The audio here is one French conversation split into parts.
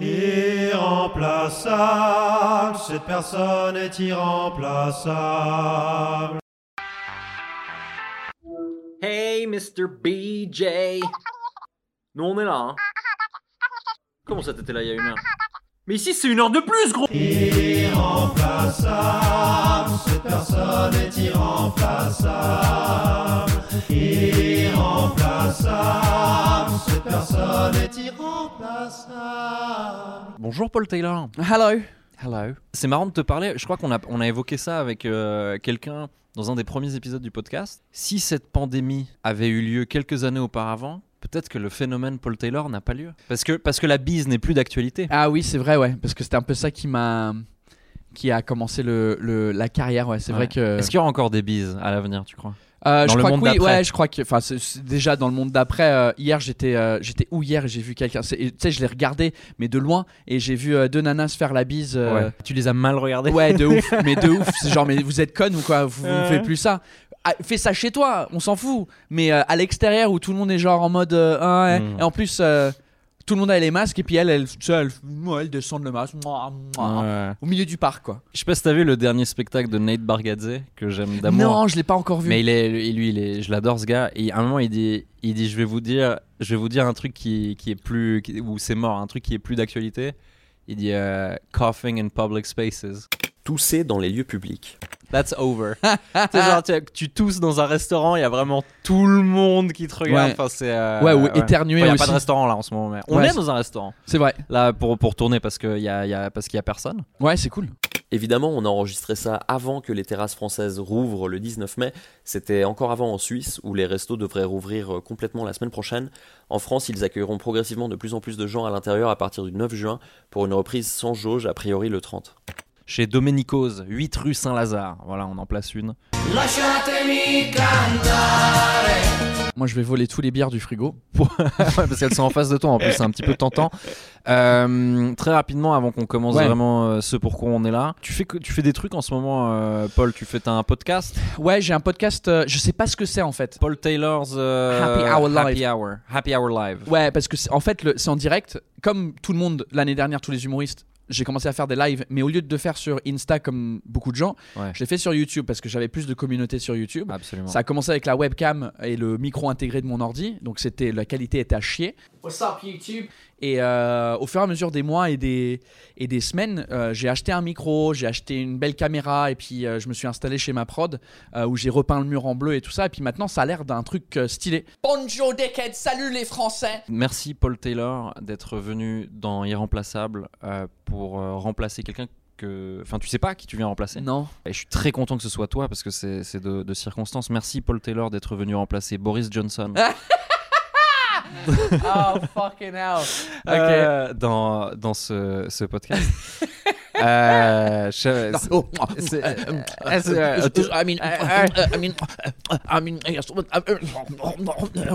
Irremplaçable, cette personne est irremplaçable. Hey, Mr. BJ. Nous, on est là, hein. Comment ça, t'étais là il y a une heure? Mais ici, c'est une heure de plus, gros Irremplaçable, cette personne est irremplaçable. Irremplaçable, cette personne est irremplaçable. Bonjour, Paul Taylor. Hello. Hello. C'est marrant de te parler. Je crois qu'on a, on a évoqué ça avec euh, quelqu'un dans un des premiers épisodes du podcast. Si cette pandémie avait eu lieu quelques années auparavant, peut-être que le phénomène Paul Taylor n'a pas lieu. Parce que, parce que la bise n'est plus d'actualité. Ah oui, c'est vrai, ouais, parce que c'était un peu ça qui m'a, qui a commencé le, le- la carrière, ouais. C'est Ouais. vrai que. Est-ce qu'il y aura encore des bises à l'avenir, tu crois? Euh, dans je le crois monde que oui, d'après ouais, je crois que, enfin, c'est- c'est déjà dans le monde d'après. euh, hier, j'étais, euh, j'étais où hier et j'ai vu quelqu'un. c'est- Tu sais, je l'ai regardé, mais de loin, et j'ai vu euh, deux nanas se faire la bise. euh, Ouais. Tu les as mal regardés Ouais, de ouf, mais de ouf. C'est genre, mais vous êtes con ou quoi? Vous, vous Ouais. faites plus ça Ah, Fais ça chez toi, on s'en fout. Mais euh, à l'extérieur où tout le monde est genre en mode. euh, ah ouais. Mm. Et en plus, euh, tout le monde a les masques et puis elle, elle, elle, ouais, elle descend le masque mouah, mouah, Ouais. au milieu du parc, quoi. Je sais pas si t'as vu le dernier spectacle de Nate Bargatze que j'aime d'amour. Non, je l'ai pas encore vu. Mais il est, lui, il est, je l'adore ce gars. Et à un moment, il dit, il dit, je vais vous dire, je vais vous dire un truc qui, qui est plus, qui- où c'est mort, un truc qui est plus d'actualité. Il dit, euh, coughing in public spaces. Tousser dans les lieux publics. That's over. genre, tu, tu tousses dans un restaurant, il y a vraiment tout le monde qui te regarde. Ouais. Enfin, c'est. euh, ouais, ou Enfin, éternuer Il n'y a aussi. pas de restaurant là en ce moment. Mais on Ouais, est dans un restaurant C'est vrai. là pour, pour tourner parce qu'il y a, il y a, parce qu'il y a personne. Ouais, c'est cool. Évidemment, on a enregistré ça avant que les terrasses françaises rouvrent le 19 mai. C'était encore avant en Suisse, où les restos devraient rouvrir euh, complètement la semaine prochaine. En France, ils accueilleront progressivement de plus en plus de gens à l'intérieur à partir du 9 juin pour une reprise sans jauge, a priori le 30. Chez Domenico's, 8 rue Saint-Lazare. Voilà, on en place une. Moi, je vais voler tous les bières du frigo. Parce qu'elles sont en face de toi en plus, c'est un petit peu tentant. Euh, très rapidement, avant qu'on commence Ouais. vraiment euh, ce pourquoi on est là, tu fais, tu fais des trucs en ce moment, euh, Paul? Tu fais un podcast, Ouais, j'ai un podcast. euh, je sais pas ce que c'est en fait. Paul Taylor's Happy Hour Live. Happy Hour, Happy Hour Live. Ouais, parce que en fait, c'est en direct. Comme tout le monde l'année dernière, tous les humoristes, j'ai commencé à faire des lives, mais au lieu de le faire sur Insta comme beaucoup de gens, Ouais. je l'ai fait sur YouTube parce que j'avais plus de communauté sur YouTube. Absolument. Ça a commencé avec la webcam et le micro intégré de mon ordi, donc c'était la qualité était à chier. What's up YouTube? Et euh, au fur et à mesure des mois et des et des semaines, euh, j'ai acheté un micro, j'ai acheté une belle caméra et puis euh, je me suis installé chez ma prod euh, où j'ai repeint le mur en bleu et tout ça. Et puis maintenant, ça a l'air d'un truc euh, stylé. Bonjour Deckhead, salut les Français. Merci Paul Taylor d'être venu dans Irremplaçable euh, pour euh, remplacer quelqu'un que. Enfin, tu sais pas qui tu viens remplacer. Non. Et je suis très content que ce soit toi parce que c'est c'est de, de circonstances. Merci Paul Taylor d'être venu remplacer Boris Johnson. Oh fucking hell. Ok. Euh, dans, dans ce, ce podcast. Euh, je- c'est- Oh, c'est- euh, euh, euh, I mean, I mean, I mean,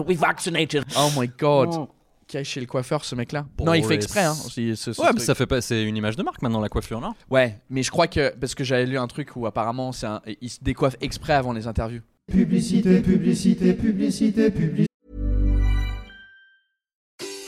we vaccinated. Oh my god. Qui est chez le coiffeur, ce mec-là? Non, il fait exprès. Hein, aussi, ce- ce Ouais, mais truc. ça fait pas. C'est une image de marque maintenant la coiffure, non? Ouais, mais je crois que parce que j'avais lu un truc où apparemment c'est un, il se décoiffe exprès avant les interviews. Publicité, publicité, publicité, publicité.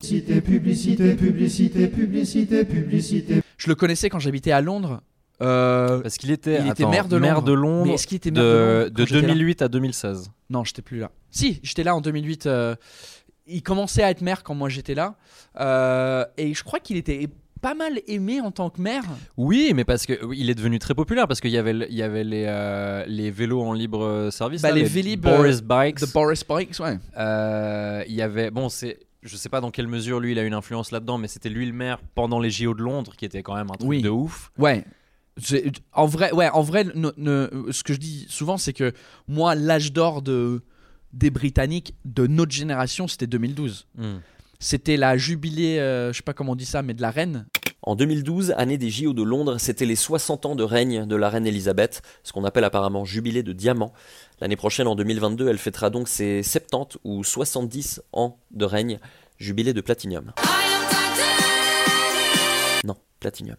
Publicité, publicité, publicité, publicité, publicité. Je le connaissais quand j'habitais à Londres. Euh, Parce qu'il était, Il était maire de Londres. Londres Mais est-ce qu'il était maire de, de Londres de j'étais là 2008 à 2016. non, j'étais plus là. Si, j'étais là en 2008. euh, il commençait à être maire quand moi j'étais là, Euh, et je crois qu'il était pas mal aimé en tant que maire. Oui, mais parce que oui, il est devenu très populaire parce qu'il y avait, le- il y avait les, euh, les vélos en libre service, Bah, là, les Vélib, Boris Bikes. The Boris Bikes, ouais. Euh, il y avait, bon, c'est, je sais pas dans quelle mesure lui il a une influence là-dedans, mais c'était lui le maire pendant les JO de Londres, qui était quand même un truc Oui. de ouf. Ouais. En vrai, ouais, en vrai, ne- ne- ce que je dis souvent, c'est que moi, l'âge d'or de des Britanniques de notre génération, c'était 2012. Hmm. C'était la jubilée, euh, je sais pas comment on dit ça, mais de la reine. En 2012, année des JO de Londres, c'était les 60 ans de règne de la reine Elisabeth, ce qu'on appelle apparemment jubilé de diamant. L'année prochaine, en 2022, elle fêtera donc ses 70 ou 70 ans de règne, jubilé de platinium. Non, platinium.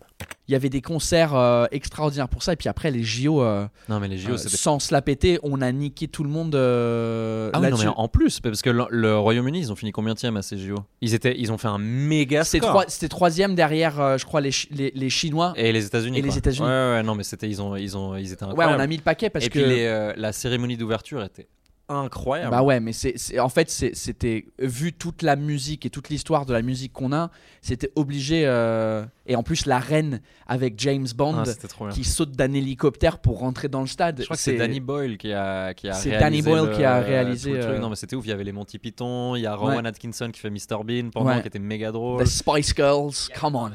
Il y avait des concerts euh, extraordinaires pour ça. Et puis après, les JO, euh, Non, mais les JO, euh, c'était. sans se la péter, on a niqué tout le monde euh, Ah oui, non, là-dessus. mais en plus, parce que le, le Royaume-Uni, ils ont fini combien à ces JO ils, étaient, ils ont fait un méga C'était score. trois- C'était troisième derrière, euh, je crois, les, Chi- les, les Chinois. Et les États-Unis. Et les quoi. États-Unis. Ouais, ouais, non, mais c'était, ils, ont, ils, ont, ils étaient Ouais, incroyables. on a mis le paquet parce Et que. puis les, euh, la cérémonie d'ouverture était incroyable. Bah ouais, mais c'est, c'est- en fait, c'est- c'était vu toute la musique et toute l'histoire de la musique qu'on a, c'était obligé. euh, et en plus, la reine avec James Bond Ah, qui saute d'un hélicoptère pour rentrer dans le stade. Je crois que c'est Danny Boyle qui a, qui a C'est réalisé. Danny Boyle le- qui a réalisé, le truc. euh, Non, mais c'était ouf. Il y avait les Monty Python, il y a Rowan Atkinson qui fait Mr Bean pendant, Ouais. qui était méga drôle. The Spice Girls, come on.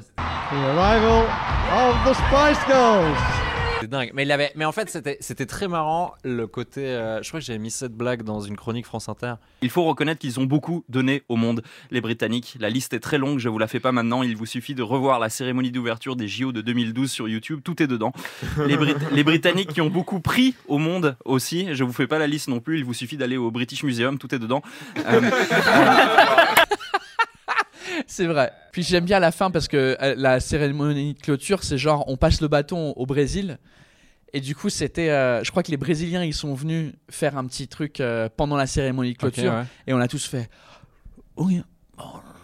Dingue. Mais, il avait... mais en fait, c'était, très marrant le côté. euh, Je crois que j'avais mis cette blague dans une chronique France Inter. Il faut reconnaître qu'ils ont beaucoup donné au monde, les Britanniques. La liste est très longue, je vous la fais pas maintenant. Il vous suffit de revoir la cérémonie d'ouverture des JO de 2012 sur YouTube, tout est dedans. Les, Brit- les Britanniques qui ont beaucoup pris au monde aussi. Je vous fais pas la liste non plus. Il vous suffit d'aller au British Museum, tout est dedans. Euh, C'est vrai. Puis j'aime bien la fin parce que euh, la cérémonie de clôture, c'est genre on passe le bâton au Brésil. Et du coup, c'était. euh, je crois que les Brésiliens, ils sont venus faire un petit truc euh, pendant la cérémonie de clôture. Ouais. Et on a tous fait. Oui,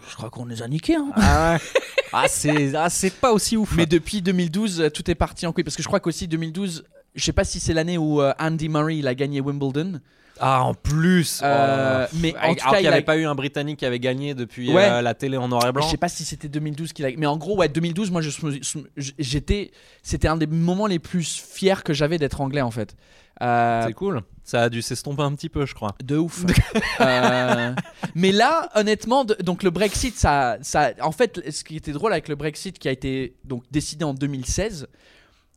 je crois qu'on les a niqués. hein. Ah, ah, c'est, ah, c'est pas aussi ouf. Mais depuis 2012, euh, tout est parti en couille. Parce que je crois qu'aussi 2012, je sais pas si c'est l'année où Andy Murray il a gagné Wimbledon. Ah, en plus. Euh, Oh. mais en Alors tout qu'il cas, n'y il a- avait pas eu un Britannique qui avait gagné depuis Ouais. euh, la télé en noir et blanc. Je sais pas si c'était 2012 qu'il a. Mais en gros, ouais, 2012, moi, j'étais. C'était un des moments les plus fiers que j'avais d'être anglais, en fait. Euh, C'est cool. Ça a dû s'estomper un petit peu, je crois. de ouf. Euh, mais là, honnêtement, de- donc le Brexit, ça, ça, en fait, ce qui était drôle avec le Brexit qui a été donc décidé en 2016,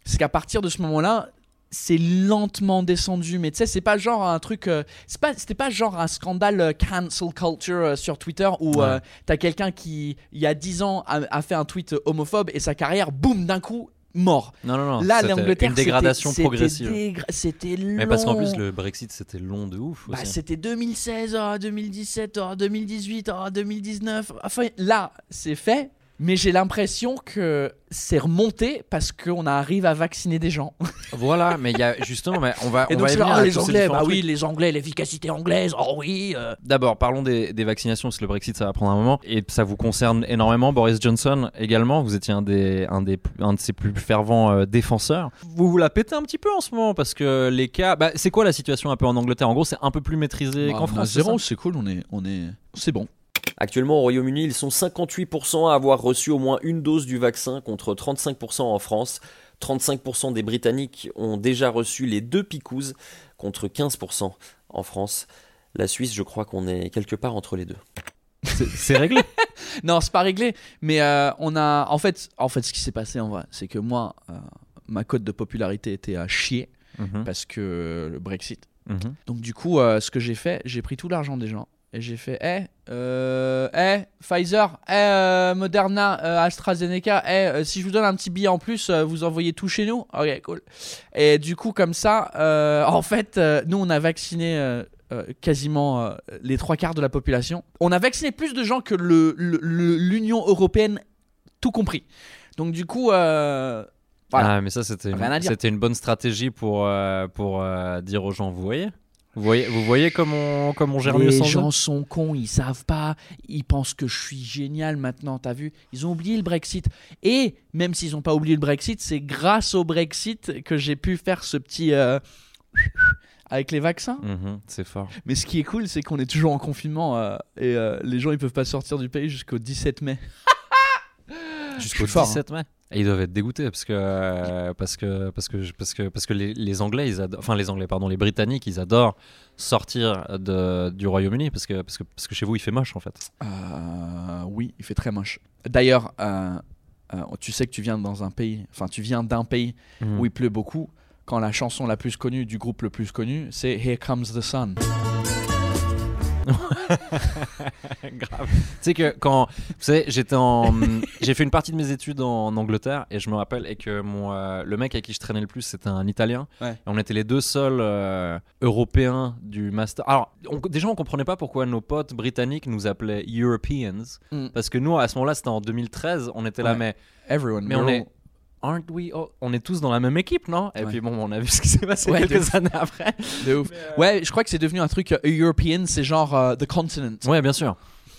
c'est qu'à partir de ce moment-là, c'est lentement descendu. Mais tu sais, c'est pas genre un truc, euh, c'est pas, c'était pas genre un scandale euh, cancel culture euh, sur Twitter où euh, t'as quelqu'un qui, il y a 10 ans, a, a fait un tweet homophobe et sa carrière, boum, d'un coup, mort. Non, non, non. Là, c'était l'Angleterre, Une dégradation c'était- progressive. C'était, dégra- c'était long. Mais parce qu'en plus, le Brexit, c'était long de ouf. Bah, aussi. c'était 2016, oh, 2017, oh, 2018, oh, 2019. Enfin, là, c'est fait. Mais j'ai l'impression que c'est remonté parce qu'on arrive à vacciner des gens. Voilà, mais il y a justement, mais on va. Et on donc, va là, oh, à les Anglais, bah oui, les Anglais, l'efficacité anglaise, oh oui. euh. D'abord, parlons des, des vaccinations, parce que le Brexit, ça va prendre un moment. Et ça vous concerne énormément. Boris Johnson également, vous étiez un, des, un, des, un de ses plus fervents euh, défenseurs. Vous vous la pétez un petit peu en ce moment, parce que les cas. Bah, c'est quoi la situation un peu en Angleterre? En gros, c'est un peu plus maîtrisé Bah, qu'en France. c'est zéro, c'est cool, on est, on est, c'est bon. Actuellement au Royaume-Uni, ils sont 58% à avoir reçu au moins une dose du vaccin contre 35% en France. 35% des Britanniques ont déjà reçu les deux picouzes contre 15% en France. La Suisse, je crois qu'on est quelque part entre les deux. C'est- réglé. Non, c'est pas réglé, mais euh, on a, en fait, en fait, ce qui s'est passé en vrai, c'est que moi, euh, ma cote de popularité était à chier Mhm, parce que le Brexit. mhm. Donc du coup, euh, ce que j'ai fait, j'ai pris tout l'argent des gens et j'ai fait, eh, euh, eh, Pfizer, eh, euh, Moderna, euh, AstraZeneca, eh, si je vous donne un petit billet en plus, vous envoyez tout chez nous. Ok, cool. Et du coup, comme ça, en fait, nous, on a vacciné. quasiment les trois quarts de la population. On a vacciné plus de gens que le- le- le- l'Union européenne, tout compris. Donc du coup, voilà. Ah, mais ça, c'était une, une bonne stratégie pour, pour dire aux gens, vous voyez vous voyez, vous voyez comme on, comme on gère mieux Les sans gens eux sont cons, ils savent pas, ils pensent que je suis génial maintenant, t'as vu? Ils ont oublié le Brexit. Et même s'ils n'ont pas oublié le Brexit, c'est grâce au Brexit que j'ai pu faire ce petit... euh, avec les vaccins. Mhm, c'est fort. Mais ce qui est cool, c'est qu'on est toujours en confinement euh, et euh, les gens ils peuvent pas sortir du pays jusqu'au 17 mai. Jusqu'au suis fort, 17 mai. Et ils doivent être dégoûtés parce que euh, parce que parce que parce que parce que les, les Anglais ils adorent, enfin les Anglais pardon les Britanniques ils adorent sortir de, du Royaume-Uni parce que parce que parce que chez vous il fait moche en fait. Euh, oui, il fait très moche. D'ailleurs, euh, euh, tu sais que tu viens dans un pays, enfin tu viens d'un pays Mhm. où il pleut beaucoup, quand la chanson la plus connue du groupe le plus connu, c'est Here Comes the Sun. Grave. Tu sais que quand, vous savez, j'étais en, j'ai fait une partie de mes études en Angleterre et je me rappelle et que mon, euh, le mec avec qui je traînais le plus, c'était un Italien. Ouais. Et on était les deux seuls euh, Européens du master. Alors, on- déjà, on comprenait pas pourquoi nos potes britanniques nous appelaient Europeans, Mm. parce que nous, à ce moment-là, c'était en 2013, on était là, mais, Everyone. mais on est. Aren't we all- On est tous dans la même équipe, non? Et Ouais. puis bon, on a vu ce qui s'est passé Ouais, quelques années après. De ouf. Ouais, je crois que c'est devenu un truc euh, European, c'est genre euh, The Continent. Ouais, bien sûr.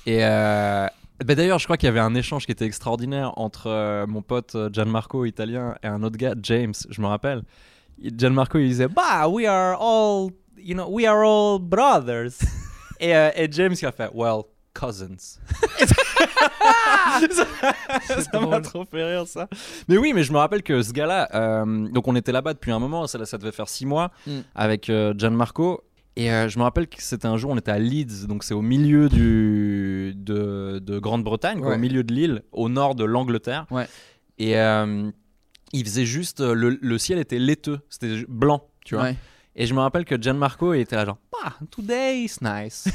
Et euh, bah d'ailleurs, je crois qu'il y avait un échange qui était extraordinaire entre euh, mon pote euh, Gianmarco italien et un autre gars, James, je me rappelle. Gianmarco, il disait Bah, we are all, you know, we are all brothers. et, euh, et James, il a fait Well, cousins. ça m'a trop fait rire ça. Mais oui, mais je me rappelle que ce gars-là, euh, donc on était là-bas depuis un moment, ça, ça devait faire six mois Mm. avec euh, Gianmarco. Et euh, je me rappelle que c'était un jour, on était à Leeds, donc c'est au milieu du, de, de Grande-Bretagne, Ouais. au milieu de l'île, au nord de l'Angleterre. Ouais. Et euh, il faisait juste, le, le ciel était laiteux, c'était blanc, tu vois. Ouais. Et je me rappelle que Gianmarco il était là genre ah today is nice.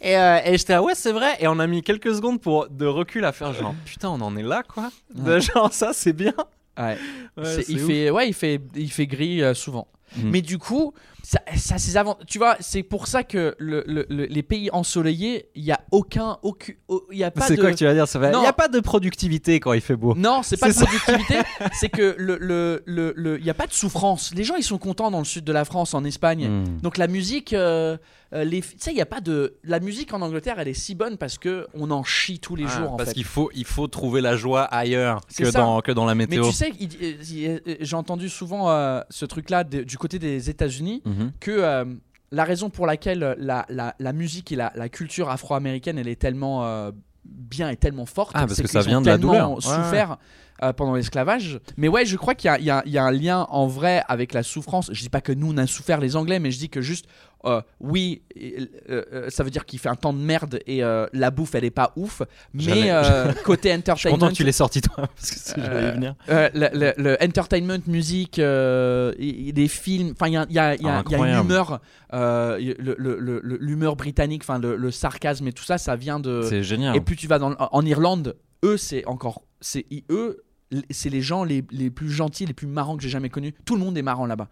Et euh, et j'étais là ouais c'est vrai et on a mis quelques secondes pour de recul à faire genre putain on en est là quoi. De genre ça c'est bien. Ouais. Ouais, C'est- c'est il ouf. fait, ouais, il fait, il fait gris euh, souvent. Mm. Mais du coup, ça, ça c'est avant. Tu vois, c'est pour ça que le, le- le- les pays ensoleillés, il y a aucun, aucun, il y a pas C'est de. quoi que tu vas dire ça va... Il n'y a pas de productivité quand il fait beau. Non, c'est pas de ça. productivité, c'est que le, le, le, le- il y a pas de souffrance. Les gens, ils sont contents dans le sud de la France, en Espagne. Mm. Donc la musique, euh, euh, les, tu sais, il y a pas de, la musique en Angleterre, elle est si bonne parce que on en chie tous les Ah, jours en parce fait. qu'il faut, il faut trouver la joie ailleurs que ça. dans, que dans la Mais météo. tu sais, il- il- il- j'ai entendu souvent euh, ce truc-là de- du côté des États-Unis Mhm. que euh, la raison pour laquelle la, la, la musique et la, la culture afro-américaine elle est tellement euh, bien et tellement forte, Ah, parce c'est que qu'ils ça vient ont de la douleur. Ouais, souffert euh, pendant l'esclavage. Mais ouais, je crois qu'il y y a un lien en vrai avec la souffrance. Je dis pas que nous on a souffert les Anglais, mais je dis que juste euh, oui, euh, euh, ça veut dire qu'il fait un temps de merde et euh, la bouffe elle est pas ouf. Mais côté Je suis entertainment, content que tu l'aies sorti toi parce que c'est- je vais y venir. le, le- le entertainment, musique, des films, enfin il y a, y a- il y a- il y a une humeur, l'humeur britannique, enfin le, le sarcasme et tout ça, ça vient de. C'est génial. Et plus tu vas dans, en Irlande, eux c'est encore, c'est eux, c'est les gens les, les plus gentils, les plus marrants que j'ai jamais connus. Tout le monde est marrant là-bas.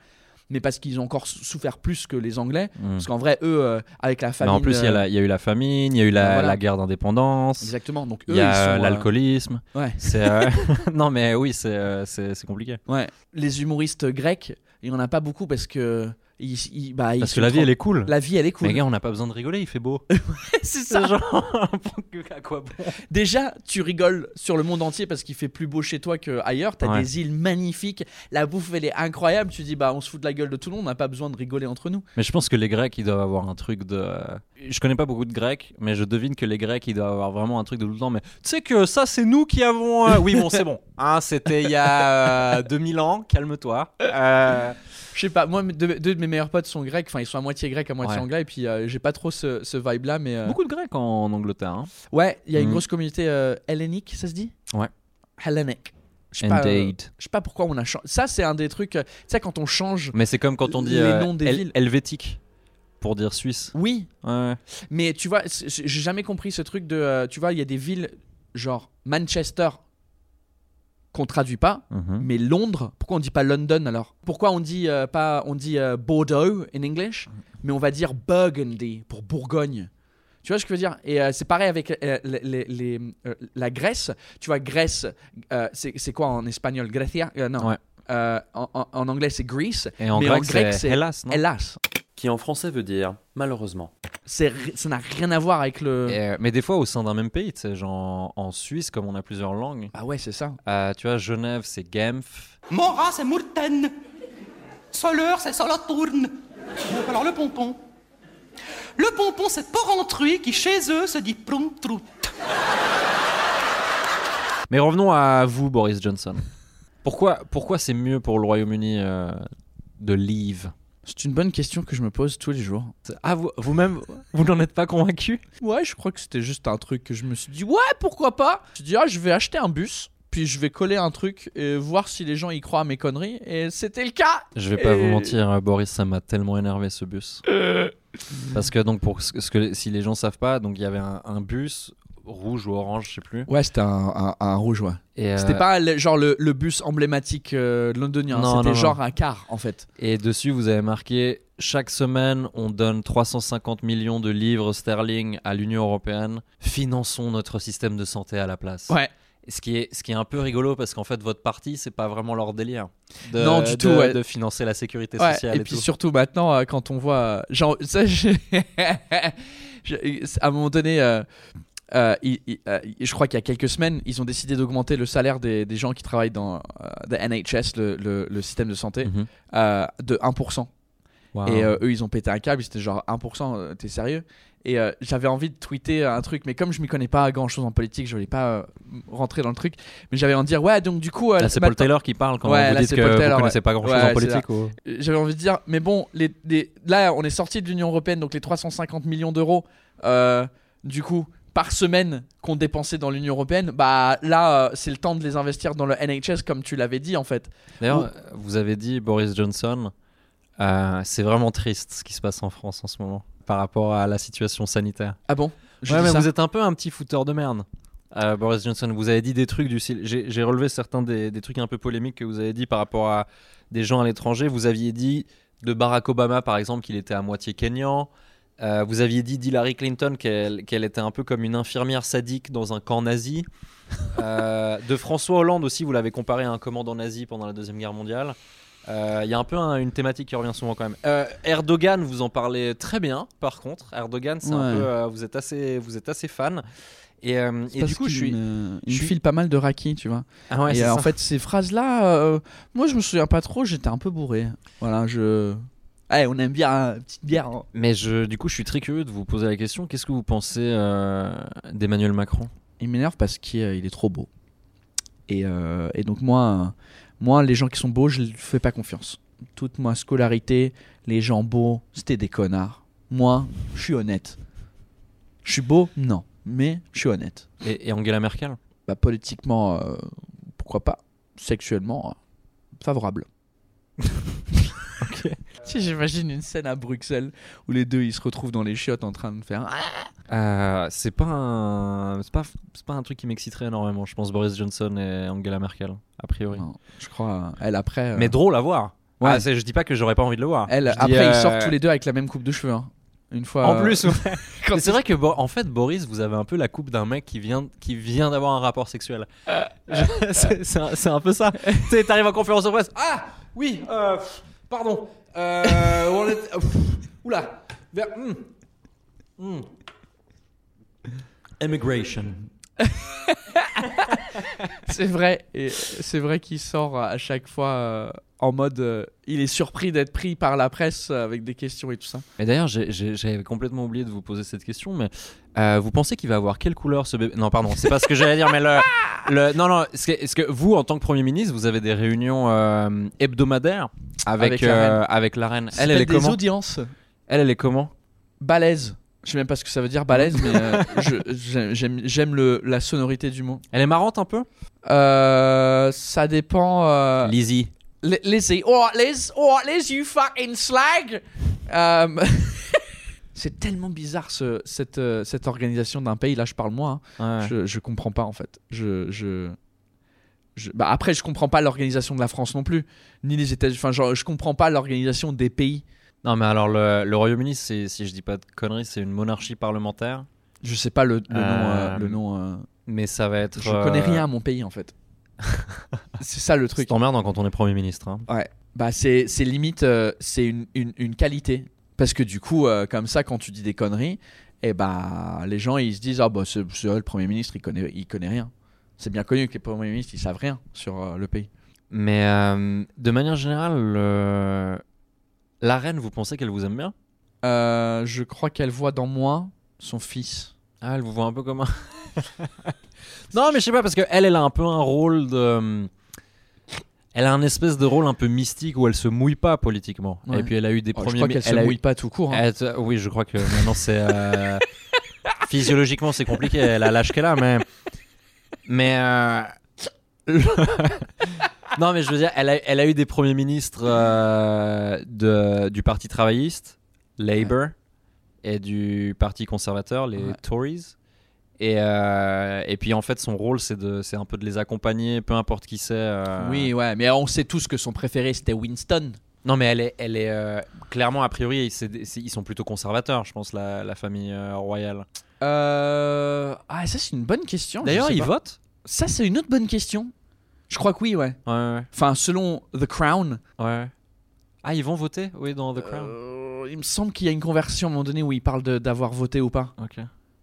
Mais parce qu'ils ont encore sou- souffert plus que les Anglais. Mm. Parce qu'en vrai, eux, euh, avec la Mais famille. en plus, il y, a la- il y a eu la famine, il y a eu la, voilà. la guerre d'indépendance, Exactement. Donc eux, il y a euh, l'alcoolisme. ouais. Euh, non mais oui, c'est euh, c'est c'est compliqué. Ouais. Les humoristes grecs, il y en a pas beaucoup parce que. Bah, Parce que la vie elle est cool. La vie, elle est cool. Mais gars, on n'a pas besoin de rigoler, il fait beau. c'est C'est genre à quoi bon? Déjà, tu rigoles sur le monde entier parce qu'il fait plus beau chez toi qu'ailleurs. T'as Ouais. des îles magnifiques. La bouffe, elle est incroyable. Tu dis, bah, on se fout de la gueule de tout le monde. On n'a pas besoin de rigoler entre nous. Mais je pense que les Grecs, ils doivent avoir un truc de. Je connais pas beaucoup de Grecs, mais je devine que les Grecs, ils doivent avoir vraiment un truc de tout le temps. Mais tu sais que ça, c'est nous qui avons. euh, Oui, bon, c'est bon. Hein, C'était il y a euh, 2000 ans. Calme-toi. Euh, Je sais pas, moi, deux, deux de mes meilleurs potes sont grecs. Enfin, ils sont à moitié grecs, à moitié Ouais. anglais. Et puis, euh, j'ai pas trop ce, ce vibe-là. Mais euh, Beaucoup de Grecs en Angleterre. Hein. ouais, il y a une Mhm. grosse communauté euh, hellénique, ça se dit? Ouais. Hellenic. Je sais pas, euh, Indeed. je sais pas pourquoi on a changé. Ça, c'est un des trucs. euh, Tu sais, quand on change. Mais c'est comme quand on dit les euh, noms des hel- villes. helvétique pour dire suisse. Oui, Ouais. Mais tu vois, j'ai jamais compris ce truc de. euh, tu vois, il y a des villes genre Manchester qu'on traduit pas, Mhm. mais Londres. Pourquoi on dit pas London alors? Pourquoi on dit euh, pas on dit euh, Bordeaux in English, mais on va dire Burgundy pour Bourgogne. Tu vois ce que je veux dire? Et euh, c'est pareil avec euh, les- les- les, euh, la Grèce. Tu vois, Grèce, c'est quoi en espagnol? Grecia? Non. Ouais. En, en- en anglais, c'est Greece. Et en mais grec, en grec, c'est Hellas, non? Hélas. Qui en français veut dire malheureusement. C'est Ça n'a rien à voir avec le. Euh, mais des fois, au sein d'un même pays, tu sais, genre en Suisse, comme on a plusieurs langues, Ah ouais, c'est ça. euh, tu vois, Genève, c'est Genf. Mora, c'est Mourten. Soleur, c'est Solothurn. Alors le pompon. Le pompon, c'est Porrentruy qui, chez eux, se dit Prumtrout. Mais revenons à vous, Boris Johnson. Pourquoi, pourquoi c'est mieux pour le Royaume-Uni euh, de leave C'est une bonne question que je me pose tous les jours. Ah, vous- vous-même, vous n'en êtes pas convaincu? Ouais, je crois que c'était juste un truc que je me suis dit, ouais, pourquoi pas? Je dis, ah, je vais acheter un bus, puis je vais coller un truc et voir si les gens y croient à mes conneries. Et c'était le cas Je vais pas vous mentir, euh, Boris, ça m'a tellement énervé ce bus. Parce que donc pour ce que, ce que- si les gens savent pas, donc il y avait un, un bus rouge ou orange, je sais plus. Ouais, c'était un, un- un rouge, ouais. Et, euh, C'était pas le- genre le, le bus emblématique euh, londonien, Non, c'était non, genre un car en fait. Et dessus, vous avez marqué chaque semaine, on donne 350 millions de livres sterling à l'Union européenne. Finançons notre système de santé à la place. Ouais. Ce qui est, ce qui est un peu rigolo parce qu'en fait, votre parti, c'est pas vraiment leur délire. De, Non, du de- tout, ouais. De financer la sécurité Ouais, sociale. et et puis tout. surtout maintenant, euh, quand on voit. euh, genre, ça, je- je- à un moment donné, euh, euh, il- il- euh, je crois qu'il y a quelques semaines, ils ont décidé d'augmenter le salaire des, des gens qui travaillent dans euh, le NHS, le, le- le système de santé, Mhm. euh, de 1%. Wow. Et eux, ils ont pété un câble, c'était genre 1%, euh, t'es sérieux? Et j'avais envie de tweeter un truc, mais comme je m'y connais pas grand chose en politique, je voulais pas rentrer dans le truc. Mais j'avais envie de dire, ouais, donc du coup. Là, c'est Paul Taylor qui parle quand Ouais, vous dites que Paul vous Taylor, connaissez ouais. pas grand chose Ouais, en politique. ou- j'avais envie de dire, mais bon, les, les- là, on est sorti de l'Union Européenne, donc les 350 millions d'euros, du coup, par semaine qu'on dépensait dans l'Union Européenne, bah là, euh, c'est le temps de les investir dans le NHS, comme tu l'avais dit, en fait. D'ailleurs, euh, vous avez dit Boris Johnson. euh, c'est vraiment triste ce qui se passe en France en ce moment par rapport à la situation sanitaire. Ah bon? Ouais, mais vous êtes un peu un petit fouteur de merde. euh, Boris Johnson, vous avez dit des trucs du. J'ai relevé certains des, des trucs un peu polémiques que vous avez dit par rapport à des gens à l'étranger. Vous aviez dit de Barack Obama, par exemple, qu'il était à moitié kényan. Euh, vous aviez dit d'Hillary Clinton qu'elle était un peu comme une infirmière sadique dans un camp nazi. Euh, de François Hollande aussi, vous l'avez comparé à un commandant nazi pendant la Deuxième Guerre mondiale. Euh, Il y a un peu un- une thématique qui revient souvent quand même. Erdogan, vous en parlez très bien, par contre. Erdogan, c'est un Ouais. peu, vous êtes assez, vous êtes assez fan. Et, euh, et du coup, je suis. Il je suis- file pas mal de raki, tu vois. Ah ouais, et euh, en fait, ces phrases-là, moi, je me souviens pas trop, j'étais un peu bourré. Voilà, je. Eh, on aime bien une petite bière. hein. Mais je, du coup, je suis très curieux de vous poser la question. Qu'est-ce que vous pensez euh, d'Emmanuel Macron? Il m'énerve parce qu'il euh, est trop beau. Et, euh, et donc moi, moi, les gens qui sont beaux, je ne fais pas confiance. Toute ma scolarité, les gens beaux, c'était des connards. Moi, je suis honnête. Je suis beau? Non. Mais je suis honnête. et, et Angela Merkel? Bah, politiquement, pourquoi pas? Sexuellement, euh, favorable. Si j'imagine une scène à Bruxelles où les deux ils se retrouvent dans les chiottes en train de faire Euh, C'est pas un, c'est pas, c'est pas un truc qui m'exciterait énormément. Je pense Boris Johnson et Angela Merkel, a priori. Non, je crois elle après euh, Mais drôle à voir. Ouais. Ah, c'est- je dis pas que j'aurais pas envie de le voir. elle Je dis, après ils euh, sortent tous les deux avec la même coupe de cheveux hein. une fois En euh, plus, ouais. quand Mais c'est vrai que Bo- en fait Boris, vous avez un peu la coupe d'un mec qui vient qui vient d'avoir un rapport sexuel. Je- c'est c'est un, c'est un peu ça. tu sais, t'arrives en conférence de presse. Ah oui, euh, pff, pardon. Euh, on est- pff, oula. Vers- hmm. Hmm. Immigration. c'est vrai et c'est vrai qu'il sort à chaque fois euh, en mode euh, il est surpris d'être pris par la presse euh, avec des questions et tout ça Et d'ailleurs, j'ai- j'ai- j'avais complètement oublié de vous poser cette question, mais euh, vous pensez qu'il va avoir quelle couleur ce bébé? Non, pardon, c'est pas ce que j'allais dire, mais le, le- non, non. Est-ce que, vous, en tant que premier ministre, vous avez des réunions euh, hebdomadaires avec Avec la euh, reine. avec la reine Ça Elle, elle est des comment? audiences Elle, elle est comment? Balèze je sais même pas ce que ça veut dire balèze mais euh, j'aime- la sonorité du mot Elle est marrante un peu? Euh, ça dépend. Euh... Lizzie. Li- Lizzie. Oh, Liz. Oh, Liz, you fucking slag. Euh, C'est tellement bizarre ce- cette, euh, cette organisation d'un pays. Là, je parle moi. hein. Ouais. Je, je comprends pas en fait. Je, je, je- Bah, après, je comprends pas l'organisation de la France non plus, ni les États-Unis. Enfin, genre, je comprends pas l'organisation des pays. Non, mais alors le, le Royaume-Uni, c'est si je dis pas de conneries, c'est une monarchie parlementaire, Je sais pas le, le nom. euh, Euh, le nom euh, mais ça va être. Je connais euh, rien à mon pays en fait. C'est ça le C'est truc. emmerdant quand on est premier ministre. hein. Ouais. Bah c'est c'est limite euh, c'est une, une, une qualité parce que du coup euh, comme ça quand tu dis des conneries et bah les gens ils se disent ah bah vrai, le premier ministre il connaît il connaît rien. C'est bien connu que les premiers ministres ils savent rien sur euh, le pays. Mais euh, de manière générale, le- la reine, vous pensez qu'elle vous aime bien? Euh, je crois qu'elle voit dans moi son fils. Ah, elle vous voit un peu comme un. non, mais je sais pas, parce qu'elle, elle a un peu un rôle de. Elle a un espèce de rôle un peu mystique où elle se mouille pas politiquement. Ouais. Et puis elle a eu des Oh, je premiers. crois mi- qu'elle se a eu- mouille pas tout court. hein. Elle oui, je crois que maintenant c'est. euh, Physiologiquement, c'est compliqué. Elle a l'âge qu'elle a, mais. Mais. euh, non, mais je veux dire, elle a, elle a eu des premiers ministres euh, de, du Parti travailliste, Labour. et du parti conservateur, les Ouais. Tories. Et, euh, et puis en fait, son rôle, c'est un peu de les accompagner, peu importe qui c'est. euh. Oui, ouais, mais on sait tous que son préféré c'était Winston. Non, mais elle est, elle est euh, clairement a priori, ils sont plutôt conservateurs, je pense, la, la famille royale. Euh... Ah, ça c'est une bonne question. D'ailleurs, ils pas. votent? Ça c'est une autre bonne question. Je crois que oui, ouais. Ouais, ouais, Enfin, selon The Crown, ouais. Ah, ils vont voter, oui, dans The Crown. il me semble qu'il y a une conversion à un moment donné où il parle de- d'avoir voté ou pas. Ok.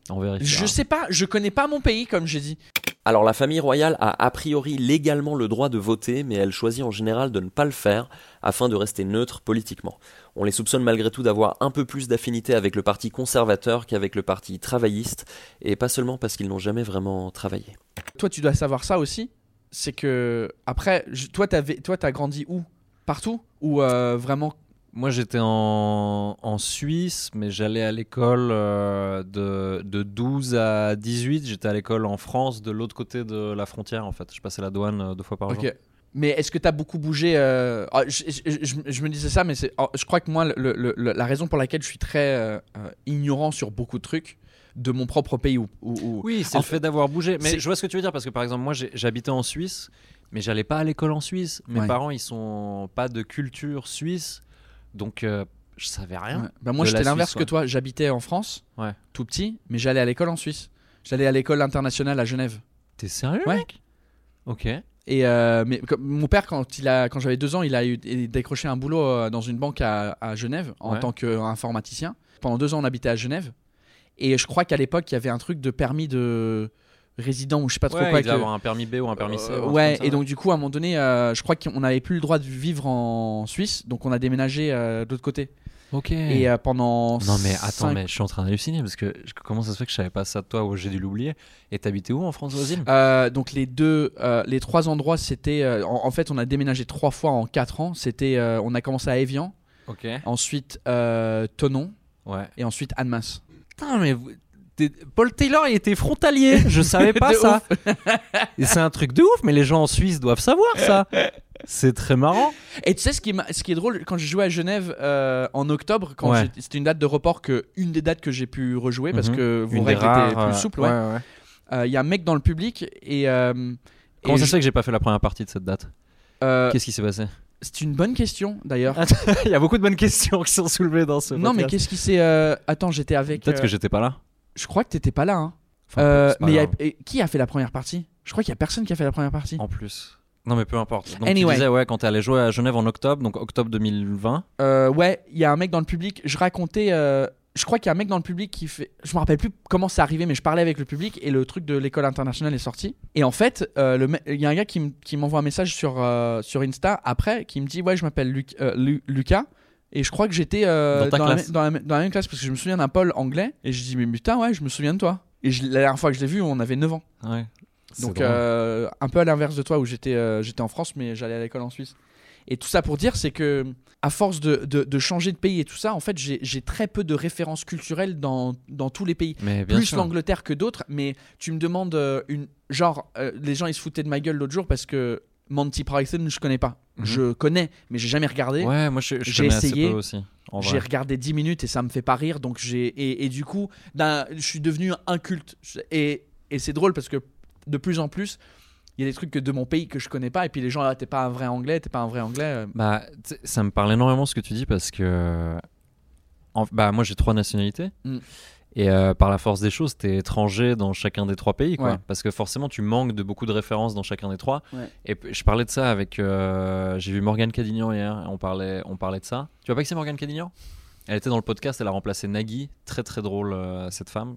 On vérifie. Je sais pas, je connais pas mon pays comme j'ai dit. Alors la famille royale a a priori légalement le droit de voter, mais elle choisit en général de ne pas le faire afin de rester neutre politiquement. On les soupçonne malgré tout d'avoir un peu plus d'affinité avec le parti conservateur qu'avec le parti travailliste, et pas seulement parce qu'ils n'ont jamais vraiment travaillé. Toi, tu dois savoir ça aussi. C'est que après, je- toi, t'avais, toi, t'as grandi où? Partout? Ou euh, vraiment Moi, j'étais en, en Suisse, mais j'allais à l'école euh, de, de 12 à 18. J'étais à l'école en France, de l'autre côté de la frontière, en fait. Je passais la douane euh, deux fois par jour. Ok. Mais est-ce que tu as beaucoup bougé euh, ah, je, je- je- je me disais ça, mais oh, je crois que moi, le- le- le- la raison pour laquelle je suis très ignorant sur beaucoup de trucs de mon propre pays ou, ou- ou- Oui, c'est En le fait, d'avoir bougé. Mais je vois ce que tu veux dire, parce que par exemple, moi, j'habitais en Suisse, mais j'allais pas à l'école en Suisse. Mes Ouais. parents, ils sont pas de culture suisse, donc euh, je savais rien. Ouais. Bah, moi, j'étais l'inverse que toi. J'habitais en France, Ouais. tout petit, mais j'allais à l'école en Suisse. J'allais à l'école internationale à Genève. T'es sérieux, Ouais. mec? Ok. Et euh, mais comme- mon père, quand il a, quand j'avais deux ans, il a eu il décroché un boulot euh, dans une banque à, à Genève en tant qu'informaticien. Pendant deux ans, on habitait à Genève. Et je crois qu'à l'époque, il y avait un truc de permis de résident ou je sais pas trop Ouais, quoi. il que- avoir un permis B ou un permis C. Euh, ouais, et donc du coup, à un moment donné, euh, je crois qu'on n'avait plus le droit de vivre en Suisse, donc on a déménagé euh, de l'autre côté. Ok. Et euh, pendant. Non mais attends, cinq- mais je suis en train d'halluciner parce que je- comment ça se fait que je savais pas ça de toi ou j'ai dû l'oublier? Et t'habitais où en France voisine? Euh, donc les deux, euh, les trois endroits, c'était. euh, en, en fait, on a déménagé trois fois en quatre ans. C'était, euh, on a commencé à Evian, Ok. ensuite euh, Tonon Ouais. et ensuite Annemasse. Putain mais Paul Taylor il était frontalier. Je savais pas ça. Et c'est un truc de ouf, mais les gens en Suisse doivent savoir ça. C'est très marrant. Et tu sais ce qui est, ma- ce qui est drôle quand j'ai joué à Genève euh, en octobre, quand Ouais. j'ai- c'était une date de report que une des dates que j'ai pu rejouer parce Mhm. que vos règles étaient euh, plus souples. ouais. ouais, ouais. Euh, Il y a un mec dans le public et. euh, Comment et ça je- se fait que j'ai pas fait la première partie de cette date? Euh, Qu'est-ce qui s'est passé? C'est une bonne question d'ailleurs. Il y a beaucoup de bonnes questions qui sont soulevées dans ce non, mais qu'est-ce qui s'est. euh, Attends, j'étais avec. Peut-être euh, que j'étais pas là. Je crois que t'étais pas là. Hein. Enfin, Euh, mais il y a- grave. et qui a fait la première partie? Je crois qu'il y a personne qui a fait la première partie. En plus. Non mais peu importe. Donc Anyway. tu disais ouais quand t'es allé jouer à Genève en octobre, donc octobre 2020. Euh, ouais, il y a un mec dans le public. Je racontais. euh, je crois qu'il y a un mec dans le public qui fait. Je me rappelle plus comment c'est arrivé, mais je parlais avec le public et le truc de l'école internationale est sorti. Et en fait, il y a un gars qui m'envoie un message sur, sur Insta après qui me dit Ouais, je m'appelle Luc- Lu- Lucas. Et je crois que j'étais euh, Dans la, classe. mê- dans, la, mê- dans la même classe parce que je me souviens d'un Paul anglais. Et je dis Mais putain, ouais, je me souviens de toi. Et je- la dernière fois que je l'ai vu, on avait 9 ans. Ouais. Donc euh, un peu à l'inverse de toi où j'étais euh, j'étais en France mais j'allais à l'école en Suisse. Et tout ça pour dire c'est que à force de, de- de changer de pays et tout ça, en fait j'ai très peu de références culturelles dans, dans tous les pays. mais bien Plus l'Angleterre que d'autres, mais tu me demandes une genre les gens ils se foutaient de ma gueule l'autre jour parce que Monty Python je connais pas. Mhm. Je connais mais j'ai jamais regardé. Ouais, moi je, je J'ai essayé. peu aussi. J'ai regardé 10 minutes et ça me fait pas rire, donc j'ai et, et du coup, je suis devenu un culte. Et, et c'est drôle parce que de plus en plus, il y a des trucs que de mon pays que je connais pas, et puis les gens là, t'es pas un vrai anglais, t'es pas un vrai anglais. euh, Bah, ça me parle énormément ce que tu dis parce que. en- bah, moi j'ai trois nationalités. Mm. Et euh, par la force des choses, t'es étranger dans chacun des trois pays, quoi. Ouais. Parce que forcément, tu manques de beaucoup de références dans chacun des trois. Ouais. Et je parlais de ça avec. euh, J'ai vu Morgane Cadignan hier, et on parlait, on parlait de ça. Tu vois pas que c'est Morgane Cadignan? Elle était dans le podcast, elle a remplacé Nagui. Très très drôle, euh, cette femme.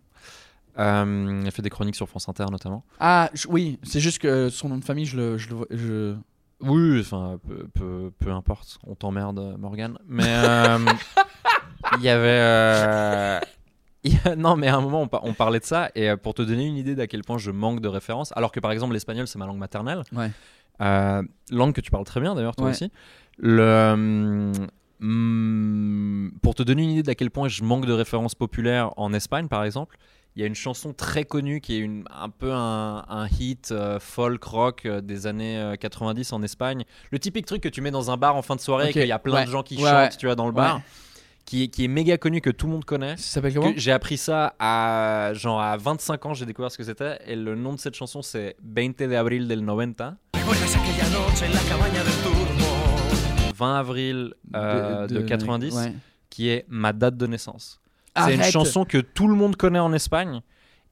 Elle fait des chroniques sur France Inter notamment. Ah oui, c'est juste que son nom de famille, je le, je le vois- je- Oui, enfin, peu, peu, peu importe, on t'emmerde, Morgan. Mais il y avait. Non, mais à un moment, on, par- on parlait de ça, et euh, pour te donner une idée d'à quel point je manque de références, alors que par exemple, l'espagnol, c'est ma langue maternelle. Ouais. Euh, langue que tu parles très bien d'ailleurs, toi Ouais. aussi. Le. hum, pour te donner une idée d'à quel point je manque de références populaires en Espagne, par exemple, il y a une chanson très connue qui est une, un peu un, un hit euh, folk rock euh, des années euh, 90 en Espagne. Le typique truc que tu mets dans un bar en fin de soirée et qu'il y a plein ouais, de gens qui ouais, chantent, tu vois, dans le bar, qui, est- qui est méga connu, que tout le monde connaît. Ça s'appelle comment J'ai appris ça à genre à 25 ans, j'ai découvert ce que c'était. Et le nom de cette chanson, c'est 20 de abril del 90. 20 avril euh, de, 90, ouais. qui est ma date de naissance. C'est une chanson que tout le monde connaît en Espagne.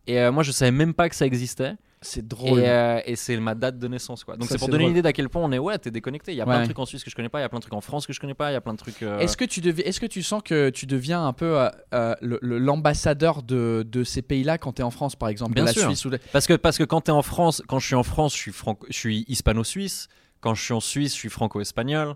Et euh, moi, je savais même pas que ça existait. C'est drôle. Et, euh, et c'est ma date de naissance, quoi. Donc c'est pour donner une idée d'à quel point on est, ouais, t'es déconnecté. Il y a plein de trucs en Suisse que je connais pas, il y a plein de trucs en France que je connais pas, il y a plein de trucs. euh, Est-ce que tu est-ce que tu sens que tu deviens un peu euh, l'ambassadeur de, de ces pays-là quand tu es en France, par exemple, Bien de la sûr. Suisse ou de- Parce que, parce que quand t'es en France, quand je suis en France, je suis, franco- je suis hispano-suisse. Quand je suis en Suisse, je suis franco-espagnol.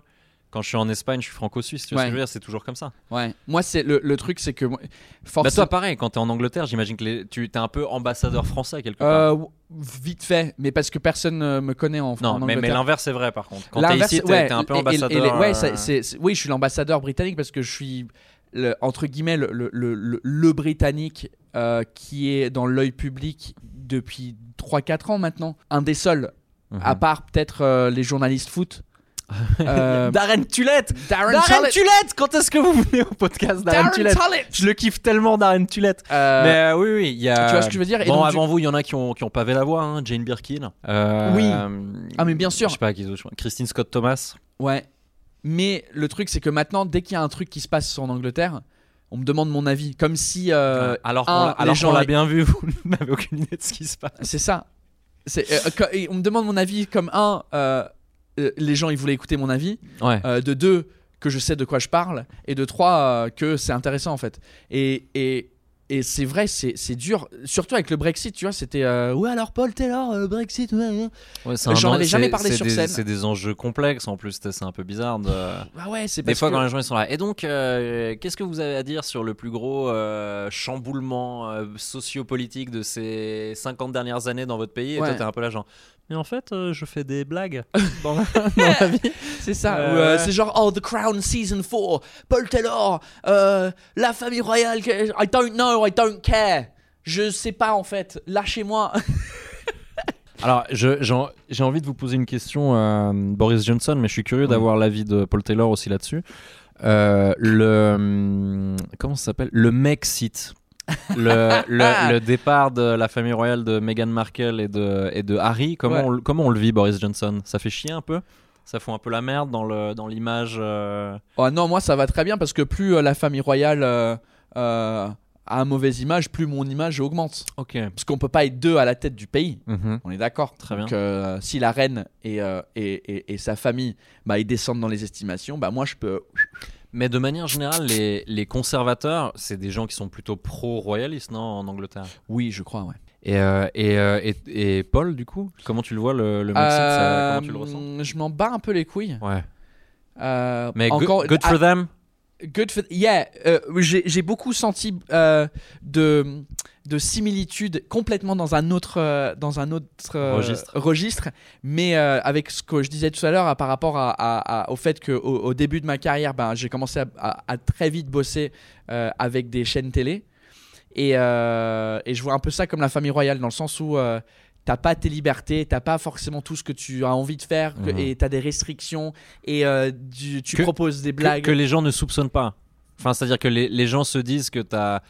Quand je suis en Espagne, je suis franco-suisse. Tu vois Ouais. ce que je veux dire C'est toujours comme ça. Ouais. Moi, c'est le, le truc, c'est que moi- Bah forcément. toi, pareil, quand t'es en Angleterre, j'imagine que les- tu es un peu ambassadeur français quelque part. Euh, vite fait, mais parce que personne euh, me connaît en, non, en mais, mais Angleterre. l'inverse est vrai par contre. Quand t'es ici, t'es ouais, t'es un peu et- et- et ambassadeur. ouais, euh, c'est- oui, je suis l'ambassadeur britannique parce que je suis le- entre guillemets le, le- le- le- le britannique euh, qui est dans l'œil public depuis 3-4 ans maintenant. Un des seuls, mhm. à part peut-être euh, les journalistes foot. Euh, Darren Tulette Darren Darren Tullett. Tulette Quand est-ce que vous venez au podcast Darren, Darren Tulette Tullett. Je le kiffe tellement, Darren Tulette. Euh, Mais euh, oui, oui, il y a. tu vois ce que je veux dire? Et Bon, donc, du- avant vous, il y en a qui ont, qui ont pavé la voie. hein. Jane Birkin. Oui. Ah, mais bien sûr. Je sais pas qui. Christine Scott Thomas. Ouais. Mais le truc, c'est que maintenant, dès qu'il y a un truc qui se passe en Angleterre, on me demande mon avis. Comme si. euh, alors qu'on l'a- bien vu, vous n'avez aucune idée de ce qui se passe. C'est ça. Euh, on me demande mon avis comme un, euh, euh, les gens ils voulaient écouter mon avis. Ouais. Euh, de deux, que je sais de quoi je parle. Et de trois, euh, que c'est intéressant en fait. Et, et, et c'est vrai, c'est, c'est dur. Surtout avec le Brexit, tu vois, c'était. ouais, alors Paul Taylor, euh, Brexit, ouais, ouais. Ouais, c'est J'en un- avais jamais c'est- parlé c'est sur des- scène. C'est des enjeux complexes en plus, c'est c'est un peu bizarre. De... Ah ouais, c'est Des parce fois, que- quand les gens ils sont là. Et donc, euh, qu'est-ce que vous avez à dire sur le plus gros euh, chamboulement euh, sociopolitique de ces 50 dernières années dans votre pays? Et Ouais. toi, t'es un peu là, genre. Mais en fait, euh, je fais des blagues dans la, dans la vie. C'est ça, Euh, euh, c'est genre Oh, The Crown Season 4, Paul Taylor, euh, la famille royale, I don't know, I don't care. Je sais pas en fait, lâchez-moi. Alors, j'ai en- j'ai envie de vous poser une question, euh, Boris Johnson, mais je suis curieux d'avoir l'avis de Paul Taylor aussi là-dessus. Euh, le. hum, Comment ça s'appelle? Le Mexit. Le, le, le départ de la famille royale de Meghan Markle et de, et de Harry, comment, Ouais. on, le- comment on le vit, Boris Johnson? Ça fait chier un peu? Ça fout un peu la merde dans le- dans l'image euh, Oh non, moi ça va très bien parce que plus euh, la famille royale euh, euh, a une mauvaise image, plus mon image augmente. Ok. Parce qu'on peut pas être deux à la tête du pays. Mhm. On est d'accord. Très Donc, bien. si la reine et, et, et- et sa famille, bah, ils descendent dans les estimations, bah moi je peux. Mais de manière générale, les, les conservateurs, c'est des gens qui sont plutôt pro-royalistes, non, en Angleterre? Oui, je crois, ouais. Et, euh, et, euh, et, et Paul, du coup, comment tu le vois, le, le Mexit ça- Comment tu le ressens? Euh, Je m'en bats un peu les couilles. Ouais. Mais encore, good, for ah, them? Good for yeah. euh, j'ai beaucoup senti euh, de de similitudes complètement dans un autre euh, dans un autre Registre. registre, mais avec ce que je disais tout à l'heure par rapport à, à- à- au fait que au, au début de ma carrière, ben j'ai commencé à, très vite bosser avec des chaînes télé et, et je vois un peu ça comme la famille royale dans le sens où T'as pas tes libertés, t'as pas forcément tout ce que tu as envie de faire, que- Mhm. et t'as des restrictions, et euh, tu, tu Que- proposes des que, blagues. que les gens ne soupçonnent pas. Enfin, c'est-à-dire que les, les gens se disent que t'as.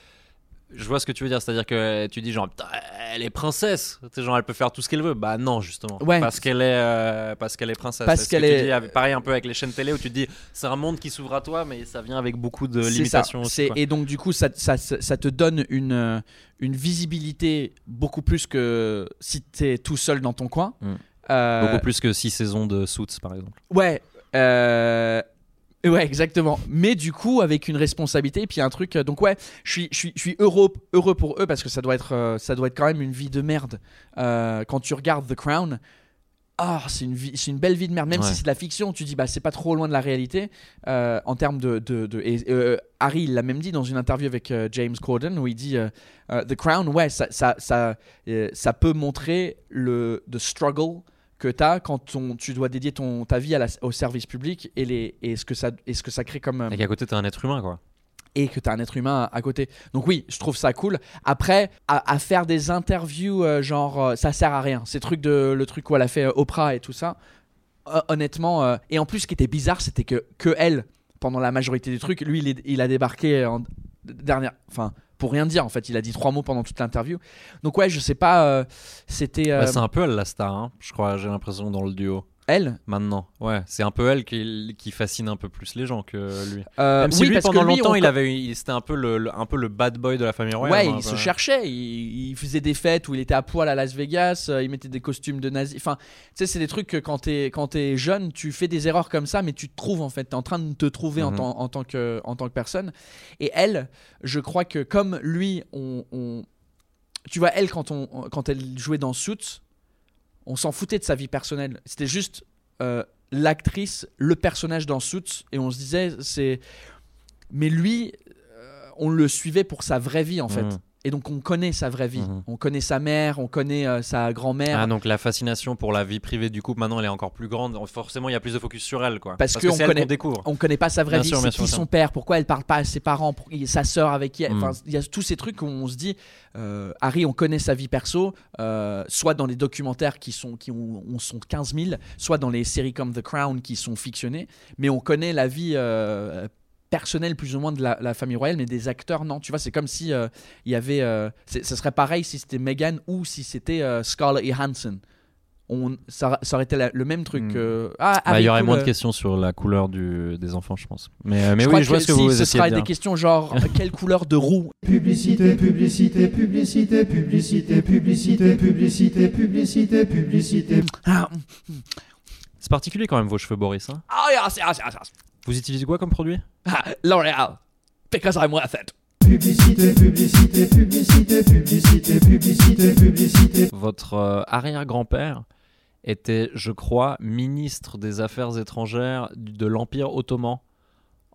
Je vois ce que tu veux dire, c'est-à-dire que tu dis genre, Putain, elle est princesse, genre elle peut faire tout ce qu'elle veut. Bah non, justement. Ouais. Parce qu'elle est, euh, parce qu'elle est princesse. Parce qu'elle tu est- dis, pareil un peu avec les chaînes télé où tu te dis, c'est un monde qui s'ouvre à toi, mais ça vient avec beaucoup de limitations. aussi, et donc du coup, ça, ça, ça- ça te donne une, euh, une visibilité beaucoup plus que si t'es tout seul dans ton coin. Mm. Euh, Beaucoup plus que six saisons de Suits, par exemple. Ouais. euh, Ouais, exactement. Mais du coup, avec une responsabilité, et puis un truc. euh, Donc ouais, je suis, je suis, je suis heureux, heureux pour eux parce que ça doit être, euh, ça doit être quand même une vie de merde. Euh, quand tu regardes The Crown, ah, c'est une vie, c'est une belle vie de merde. Même Ouais. si c'est de la fiction, tu dis bah c'est pas trop loin de la réalité euh, en termes de, de, de- et, euh, Harry l'a même dit dans une interview avec James Corden où il dit The Crown, ouais, ça, ça, ça, ça peut montrer le the struggle que tu as quand on- tu dois dédier ton, ta vie à la- au service public et, les, et, ce que ça, et ce que ça crée comme. euh, Et qu'à côté, t'es un être humain, quoi. et que tu as un être humain à, côté. Donc oui, je trouve ça cool. Après, à, à faire des interviews, euh, genre, euh, ça sert à rien. Ces trucs de, le truc où elle a fait Oprah et tout ça, honnêtement. et en plus, ce qui était bizarre, c'était que, que elle pendant la majorité des trucs. Lui, il, est- il a débarqué en dernière. Enfin, pour rien dire, en fait. Il a dit trois mots pendant toute l'interview. Donc, ouais, je sais pas. euh, C'était. euh, Bah, c'est un peu elle la star, hein, je crois, j'ai l'impression, dans le duo. Elle Maintenant, ouais, c'est un peu elle qui, qui fascine un peu plus les gens que lui. Euh, Même si oui, lui, parce que pendant lui, longtemps, on il avait, il- c'était un peu le, le- un peu le bad boy de la famille royale. Ouais, hein, il se bah. cherchait. Il, il faisait des fêtes où il était à poil à Las Vegas. euh, il mettait des costumes de nazi. Enfin, tu sais, c'est des trucs que quand t'es quand t'es jeune, tu fais des erreurs comme ça, mais tu te trouves en fait. T'es en train de te trouver en, Mhm. tant, en tant que en tant que personne. Et elle, je crois que comme lui, on, on- tu vois, elle quand on quand elle jouait dans Suits, on s'en foutait de sa vie personnelle. C'était juste euh, l'actrice, le personnage dans Suits, et on se disait c'est. Mais lui, euh, on le suivait pour sa vraie vie en fait. Mhm. Et donc on connaît sa vraie vie. Mhm. On connaît sa mère, on connaît euh, sa grand-mère. Ah, donc la fascination pour la vie privée du couple, maintenant, elle est encore plus grande. Forcément, il y a plus de focus sur elle, quoi. Parce que qu'on connaît- qu'on découvre. on connaît pas sa vraie Bien vie, sûr, qui sûr, son père, pourquoi elle parle pas à ses parents, pour- sa sœur avec qui elle. Mm. Enfin, il y a tous ces trucs où on se dit, euh, Harry, on connaît sa vie perso, euh, soit dans les documentaires qui sont qui ont, ont- sont 15 000, soit dans les séries comme The Crown qui sont fictionnées, mais on connaît la vie personnelle plus ou moins de la, la famille royale, mais des acteurs non. Tu vois, c'est comme si euh, il y avait, euh, ce serait pareil si c'était Meghan ou si c'était euh, Scarlett Johansson. On, ça, ça aurait été la- le même truc. Mm. euh, ah, Bah, il y aurait moins de euh, questions sur la couleur du, des enfants, je pense. Mais, euh, mais je oui, je vois que ce que si, vous ce sera de des questions genre quelle couleur de roue? Publicité, publicité, publicité, publicité, publicité, publicité, publicité, publicité. Ah, C'est particulier quand même vos cheveux, Boris. hein. ah, yes, yes, yes. Vous utilisez quoi comme produit? Ah, L'Oréal, because I'm worth it. Publicité, publicité, publicité, publicité, publicité, publicité. Votre euh, arrière-grand-père était, je crois, ministre des Affaires étrangères de l'Empire ottoman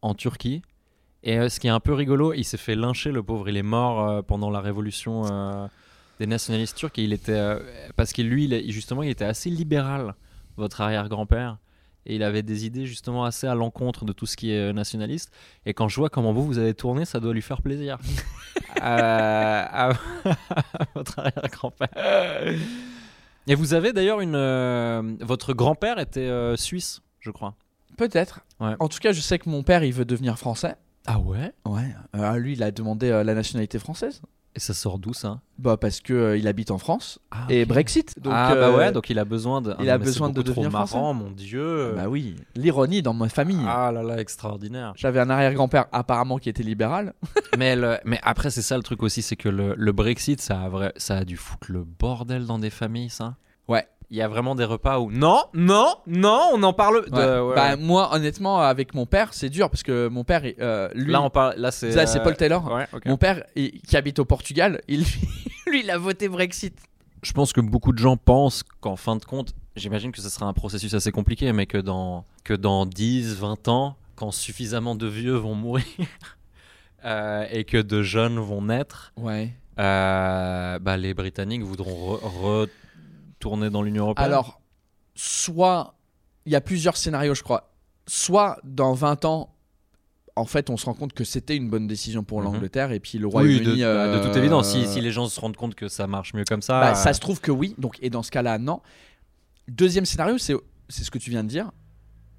en Turquie. Et euh, ce qui est un peu rigolo, il s'est fait lyncher, le pauvre. Il est mort euh, pendant la révolution euh, des nationalistes turcs. Et il était, euh, parce que lui, il justement, il était assez libéral, votre arrière-grand-père. Et il avait des idées justement assez à l'encontre de tout ce qui est euh, nationaliste. Et quand je vois comment vous, vous avez tourné, ça doit lui faire plaisir. Euh, à, votre arrière-grand-père. Et vous avez d'ailleurs une. euh, votre grand-père était euh, suisse, je crois. Peut-être. Ouais. En tout cas, je sais que mon père, il veut devenir français. Ah ouais? Ouais. Lui, il a demandé la nationalité française. Et ça sort d'où ça? Bah parce que euh, il habite en France ah, et. Brexit. Donc, ah bah euh, ouais, donc il a besoin de. il Ah a besoin de beaucoup trop devenir marrant, français. mon dieu. Bah oui. L'ironie dans ma famille. Ah là là, extraordinaire. J'avais un arrière-grand-père apparemment qui était libéral. mais, le- mais après, c'est ça le truc aussi, c'est que le, le Brexit, ça a, vrai, ça a dû foutre le bordel dans des familles, ça? Ouais. Il y a vraiment des repas où non, non, non, on en parle. de- Ouais. ouais, bah ouais. moi, honnêtement, avec mon père, c'est dur parce que mon père, euh, lui, là, on parle. Là, c'est. c'est Paul Taylor. Mon père, il- qui habite au Portugal, il, lui, il a voté Brexit. Je pense que beaucoup de gens pensent qu'en fin de compte, j'imagine que ce sera un processus assez compliqué, mais que dans, que dans 10, 20 ans, quand suffisamment de vieux vont mourir euh, et que de jeunes vont naître, Ouais. euh, bah, les Britanniques voudront re- retourner dans l'Union Européenne. Alors, soit il y a plusieurs scénarios, je crois. Soit dans 20 ans, en fait, on se rend compte que c'était une bonne décision pour Mhm. l'Angleterre et puis le oui, Royaume-Uni. de, bah, de toute euh, évidence, si, si les gens se rendent compte que ça marche mieux comme ça. bah, euh, ça se trouve que oui. Donc, et dans ce cas-là, non. Deuxième scénario, c'est c'est ce que tu viens de dire.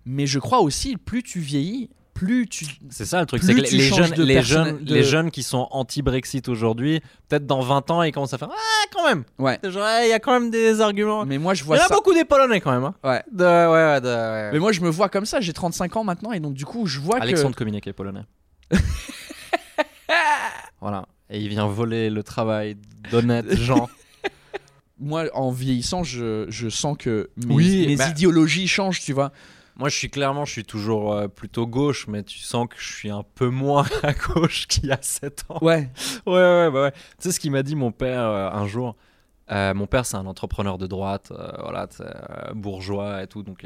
Mais je crois aussi, plus tu vieillis, plus tu. C'est ça le truc, c'est que les, jeunes, les, jeunes, de- les jeunes qui sont anti-Brexit aujourd'hui, peut-être dans 20 ans, ils commencent à faire Ah, quand même Ouais. Genre, Il y a quand même des arguments. Mais moi, je Il vois y en a beaucoup des Polonais quand même. Hein. Ouais. De, ouais, ouais, de, ouais. Mais moi, je me vois comme ça. J'ai 35 ans maintenant et donc, du coup, je vois Alexandre que. Communiqué polonais. voilà. Et il vient voler le travail d'honnêtes gens. Moi, en vieillissant, je, je sens que mes, Oui, mes bah- idéologies changent, tu vois. Moi, je suis clairement, je suis toujours euh, plutôt gauche, mais tu sens que je suis un peu moins à gauche qu'il y a 7 ans. Ouais. Ouais, ouais, bah ouais. Tu sais ce qu'il m'a dit mon père euh, un jour? Euh, Mon père, c'est un entrepreneur de droite, voilà, bourgeois et tout, donc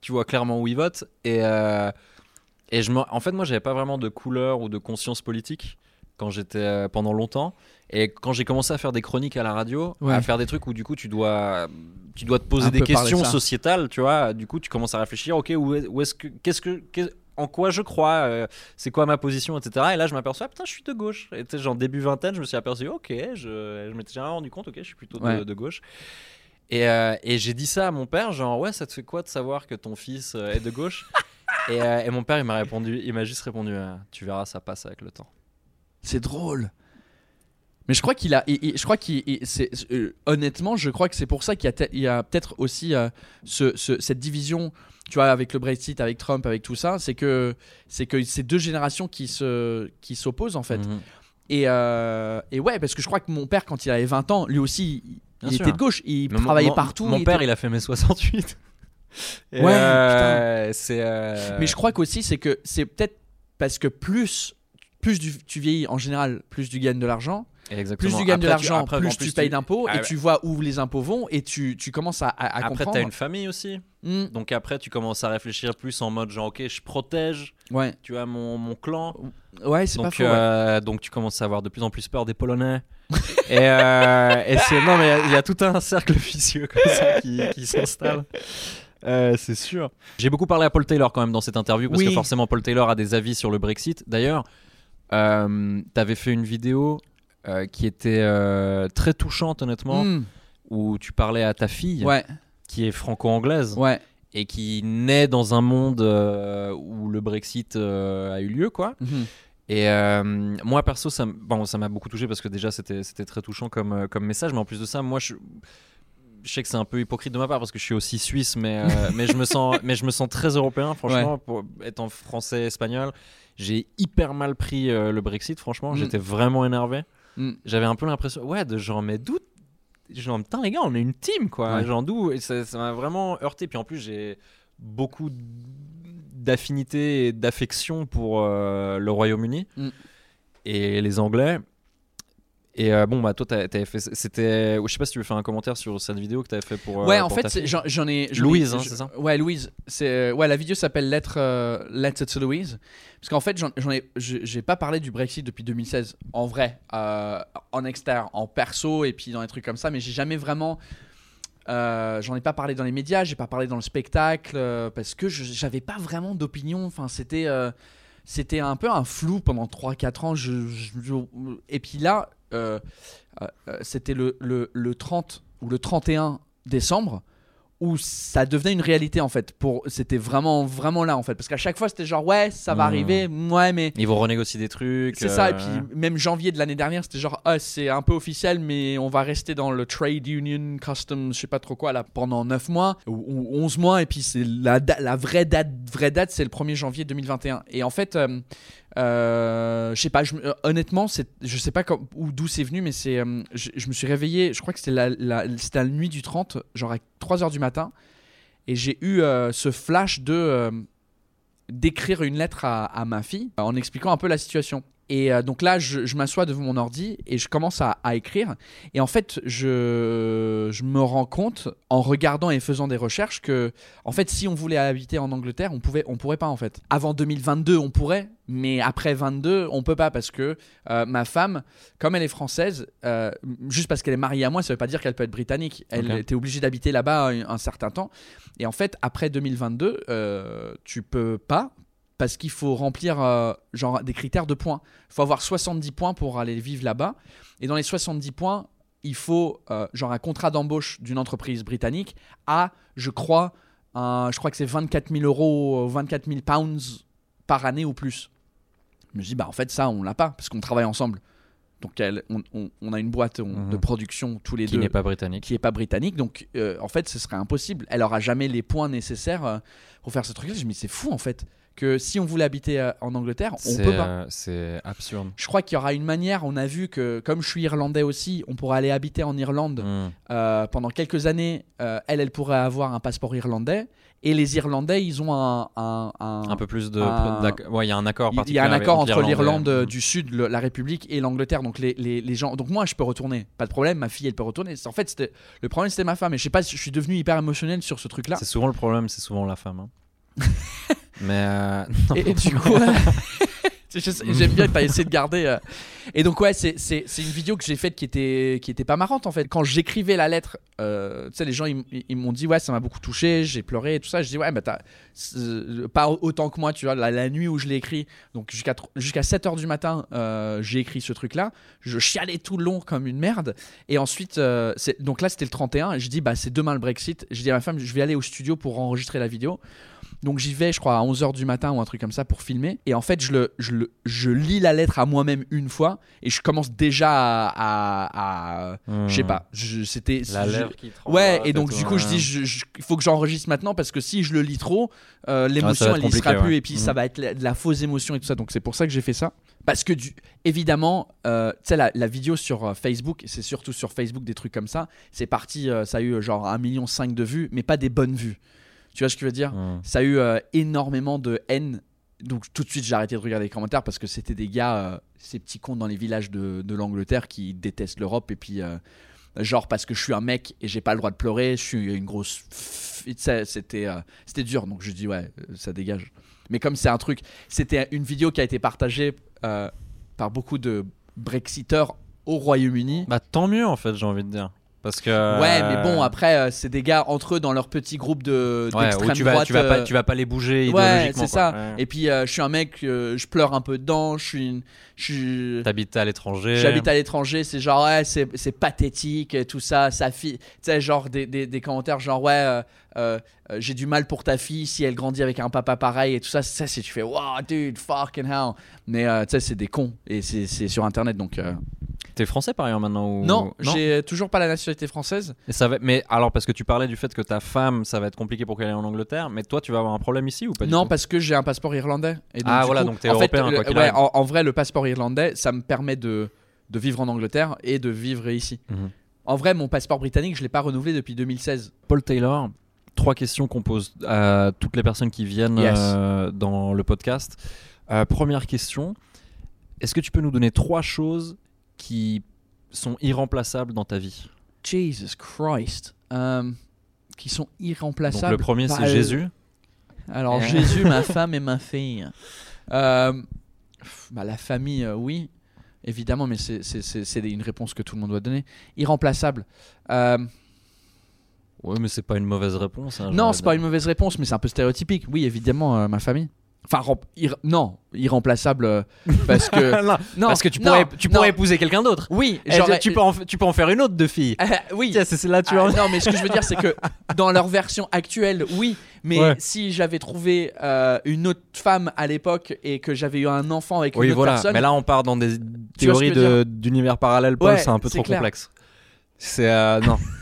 tu vois clairement où il vote. Et, et je me... en fait, moi, j'avais pas vraiment de couleur ou de conscience politique quand j'étais euh, pendant longtemps. Et quand j'ai commencé à faire des chroniques à la radio, Ouais. à faire des trucs où du coup tu dois, tu dois te poser Un des questions sociétales, tu vois. Du coup, tu commences à réfléchir. Ok, où est- où est-ce que, qu'est-ce que, qu'est- en quoi je crois, euh, c'est quoi ma position, etc. Et là, je m'aperçois, putain, je suis de gauche. Et tu sais, genre début vingtaine, je me suis aperçu, ok, je, je m'étais jamais rendu compte, ok, je suis plutôt de, Ouais. de gauche. Et, euh, et j'ai dit ça à mon père, genre, ouais, ça te fait quoi de savoir que ton fils euh, est de gauche? Et, et mon père, il m'a répondu, il m'a juste répondu, tu verras, ça passe avec le temps. C'est drôle. Mais je crois qu'il a. je crois qu'il. euh, honnêtement, je crois que c'est pour ça qu'il y a, a peut-être aussi euh, ce- ce- cette division. Tu vois, avec le Brexit, avec Trump, avec tout ça, c'est que c'est que c'est deux générations qui se qui s'opposent en fait. Mhm. Et, euh, et ouais, parce que je crois que mon père, quand il avait 20 ans, lui aussi, il, Bien il sûr. était de gauche, il Mais travaillait mon- partout. Mon il père, était- il a fait mes 68. Et, Ouais, c'est. Mais je crois qu'aussi, c'est que c'est peut-être parce que plus plus du- tu vieillis en général, plus tu gagnes de l'argent. Exactement. Plus tu gagnes de Après, tu- l'argent, plus, tu payes d'impôts Ah et ouais. tu vois où les impôts vont et tu, tu commences à, à, à Après, comprendre. t'as une famille aussi. Hmm, Donc après, tu commences à réfléchir plus en mode genre, ok, je protège, ouais, tu vois, mon, mon clan. ouais c'est pas Donc, faux. ouais. euh, donc tu commences à avoir de plus en plus peur des Polonais. et euh, et c'est non mais il y a- il y, a tout un cercle vicieux comme ça qui, qui s'installe. Euh, c'est sûr. J'ai beaucoup parlé à Paul Taylor quand même dans cette interview parce Oui. que forcément Paul Taylor a des avis sur le Brexit. D'ailleurs, euh, t'avais fait une vidéo euh, qui était euh, très touchante honnêtement Hmm, où tu parlais à ta fille ouais, qui est franco-anglaise ouais. et qui naît dans un monde euh, où le Brexit a eu lieu quoi. Mhm. Et moi perso, ça, bon, m'a beaucoup touché parce que déjà c'était très touchant comme, comme message. Mais en plus de ça, moi je, je sais que c'est un peu hypocrite de ma part parce que je suis aussi suisse, mais, euh, mais, je, me sens, mais je me sens très européen, franchement, pour étant français, espagnol. J'ai hyper mal pris euh, le Brexit, franchement. Mm. J'étais vraiment énervé. Mm. J'avais un peu l'impression, ouais, de genre, mais d'où Genre, putain, les gars, on est une team, quoi. Ouais. Genre, d'où? Ça m'a vraiment heurté. Puis en plus, j'ai beaucoup d'affinité et d'affection pour euh, le Royaume-Uni Mm. et les Anglais. Et euh, bon, bah, toi, t'avais fait. C'était. Je sais pas si tu veux faire un commentaire sur cette vidéo que t'avais fait pour. euh, Ouais, en pour fait, j'en ai. Louise, hein, c'est ça Ouais, Louise. C'est ouais, la vidéo s'appelle Lettre euh, Lettre to Louise. Parce qu'en fait, j'en ai, je- j'ai pas parlé du Brexit depuis 2016. En vrai, euh, en externe, en perso et puis dans des trucs comme ça, mais j'ai jamais vraiment. euh, j'en ai pas parlé dans les médias, j'ai pas parlé dans le spectacle euh, parce que j'avais pas vraiment d'opinion. Enfin, c'était euh, c'était un peu un flou pendant 3-4 ans. Je, je- je- et puis là, euh, euh, euh, c'était le, le, le 30 ou le 31 décembre où ça devenait une réalité en fait. Pour, c'était vraiment, vraiment là en fait. Parce qu'à chaque fois, c'était genre, ouais, ça va Mhm. arriver, ouais, mais. Ils vont renégocier des trucs. C'est ça, et euh, puis même janvier de l'année dernière, c'était genre, ah, c'est un peu officiel, mais on va rester dans le Trade Union Customs, je sais pas trop quoi, là, pendant 9 mois ou, ou 11 mois, et puis c'est la, vraie date, vraie date, c'est le 1er janvier 2021. Et en fait, euh, euh, je sais pas, euh, honnêtement, c'est, je sais pas d'où c'est venu, mais c'est, euh, je, me suis réveillé, je crois que c'était la, la, c'était la nuit du 30, genre à 3h du matin, et j'ai eu euh, ce flash de. euh, d'écrire une lettre à, ma fille en expliquant un peu la situation. Et euh, donc là, je, je m'assois devant mon ordi et je commence à, à écrire. Et en fait, je, je me rends compte, en regardant et faisant des recherches, que en fait, si on voulait habiter en Angleterre, on pouvait, on pourrait pas en fait. Avant 2022, on pourrait, mais après 22, on peut pas parce que euh, ma femme, comme elle est française, euh, juste parce qu'elle est mariée à moi, ça veut pas dire qu'elle peut être britannique. Elle Ok. était obligée d'habiter là-bas un, un certain temps. Et en fait, après 2022, euh, tu peux pas parce qu'il faut remplir euh, genre des critères de points. Il faut avoir 70 points pour aller vivre là-bas. Et dans les 70 points, il faut euh, genre un contrat d'embauche d'une entreprise britannique à, je crois, un- je crois que c'est 24 000 euros, euh, 24 000 pounds par année ou plus. Je me dis, bah en fait, ça, on l'a pas parce qu'on travaille ensemble. Donc, elle- on, on- on a une boîte on- Mhm. de production tous les Qui deux n'est pas britannique. qui est pas britannique. Donc, euh, en fait, ce serait impossible. Elle aura jamais les points nécessaires euh, pour faire ce truc-là. Je me dis, c'est fou, en fait, que si on voulait habiter euh, en Angleterre, on peut pas. euh, c'est absurde. Je crois qu'il y aura une manière. On a vu que, comme je suis irlandais aussi, on pourrait aller habiter en Irlande Mm. euh, pendant quelques années. Euh, elle, elle pourrait avoir un passeport irlandais. Et les Irlandais, ils ont un, un, un- Un peu plus de. Ouais, il y a un accord il y particulier. a un avec- accord entre l'Irlande et- du Sud, le- la République et l'Angleterre. Donc les, les, les gens. Donc moi, je peux retourner, pas de problème. Ma fille, elle peut retourner. En fait, le problème, c'était ma femme. Et je sais pas, je suis devenu hyper émotionnel sur ce truc-là. C'est souvent le problème, c'est souvent la femme. hein. Mais. euh, Et, et du coup, J'aime bien que tu as essayé de garder. euh. Et donc, ouais, c'est une vidéo que j'ai faite qui était, qui était pas marrante en fait. Quand j'écrivais la lettre, euh, tu sais, les gens ils, ils m'ont dit, ouais, ça m'a beaucoup touché, j'ai pleuré et tout ça. Je dis, ouais, bah, t'as pas autant que moi, tu vois, la, la nuit où je l'ai écrit, donc jusqu'à jusqu'à 7 h du matin, euh, j'ai écrit ce truc-là. Je chialais tout le long comme une merde. Et ensuite, donc là, c'était le 31. Et je dis, bah, c'est demain le Brexit. Je dis à ma femme, je vais aller au studio pour enregistrer la vidéo. Donc j'y vais, je crois, à 11h du matin ou un truc comme ça pour filmer. Et en fait, je, le, je, le, je lis la lettre à moi-même une fois et je commence déjà à. à- à- je sais pas. C'était. La je- lèvre qui tremble. Ouais, et donc du coup, je ouais. dis, je- il faut que j'enregistre maintenant parce que si je le lis trop, euh, Ah, ça l'émotion, être elle y sera plus ouais. et puis ça Mhm. va être la- de la fausse émotion et tout ça. Donc c'est pour ça que j'ai fait ça. Parce que, du, évidemment, euh, tu sais, la, la vidéo sur euh, Facebook, c'est surtout sur Facebook des trucs comme ça, c'est parti, euh, ça a eu genre 1,5 million de vues, mais pas des bonnes vues. Tu vois ce que je veux dire Hum. Ça a eu euh, énormément de haine. Donc tout de suite, j'ai arrêté de regarder les commentaires parce que c'était des gars, euh, ces petits cons dans les villages de, de l'Angleterre qui détestent l'Europe et puis. euh, Genre parce que je suis un mec et j'ai pas le droit de pleurer, je suis une grosse. C'était c'était dur, donc je dis ouais, ça dégage. Mais comme c'est un truc, c'était une vidéo qui a été partagée par beaucoup de Brexiteurs au Royaume-Uni. Bah tant mieux en fait, j'ai envie de dire. Parce que. Ouais, mais bon, après, euh, c'est des gars entre eux dans leur petit groupe de Ouais, où tu vas, droite. tu vas pas, euh, tu vas pas les bouger Ouais, idéologiquement. c'est quoi. ça. Ouais. Et puis, euh, je suis un mec, euh, je pleure un peu dedans, je suis. une- Je suis. T'habites à l'étranger. J'habite à l'étranger, c'est genre, ouais, c'est c'est pathétique, et tout ça, sa fille. Tu sais, genre des, des, des commentaires, genre, ouais, euh, euh, euh, j'ai du mal pour ta fille si elle grandit avec un papa pareil, et tout ça. Ça, c'est tu fais, wow, dude, fucking hell. Mais euh, tu sais, c'est des cons, et c'est c'est sur internet, donc. euh, T'es français par ailleurs maintenant ou... Non, j'ai toujours pas la nationalité française. Et ça va... Mais alors, parce que tu parlais du fait que ta femme, ça va être compliqué pour qu'elle aille en Angleterre, mais toi, tu vas avoir un problème ici ou pas du non, tout? parce que j'ai un passeport irlandais. Et donc, Ah, voilà, coup, donc t'es fait, européen, quoi ouais, en, en vrai, le passeport irlandais, ça me permet de, de vivre en Angleterre et de vivre ici. Mhm. En vrai, mon passeport britannique, je l'ai pas renouvelé depuis 2016. Paul Taylor, trois questions qu'on pose à toutes les personnes qui viennent Yes. euh, dans le podcast. Euh, première question, est-ce que tu peux nous donner trois choses qui sont irremplaçables dans ta vie? Jesus Christ. Euh, qui sont irremplaçables. Donc le premier, c'est Jésus. Alors. Jésus, ma femme et ma fille. Euh, bah, la famille, euh, oui, évidemment, mais c'est- une réponse que tout le monde doit donner. Irremplaçable. Euh, Ouais, mais c'est pas une mauvaise réponse. hein, non, c'est pas une mauvaise réponse, mais c'est un peu stéréotypique. Oui, évidemment, ma famille. Enfin, rem- ir- non, irremplaçable euh, parce que non, non, parce que tu non, pourrais, tu pourrais épouser quelqu'un d'autre. Oui, Eh, tu, peux en, tu peux en faire une autre de fille. Euh, oui. C'est là tu Ah, en- non, mais ce que je veux dire, c'est que dans leur version actuelle, oui. Mais Ouais. si j'avais trouvé euh, une autre femme à l'époque et que j'avais eu un enfant avec Oui, une autre voilà. personne, Mais là, on part dans des théories de- d'univers Paul. Ouais, c'est un peu trop clair. complexe. C'est euh, non.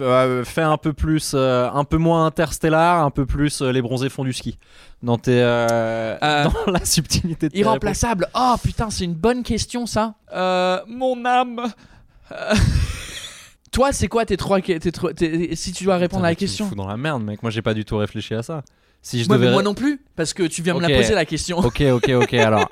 Euh, Fais un peu plus, euh, un peu moins interstellar, un peu plus euh, les bronzés font du ski. Dans tes, dans la subtilité de irremplaçable. Oh putain, c'est une bonne question ça. Euh, mon âme. Toi, c'est quoi tes trois, tes si tu dois répondre à la question? fous dans la merde, mec. Moi, j'ai pas du tout réfléchi à ça. Si je Ouais, mais devais. moi non plus, parce que tu viens me la poser la question. Ok, ok, ok. Alors,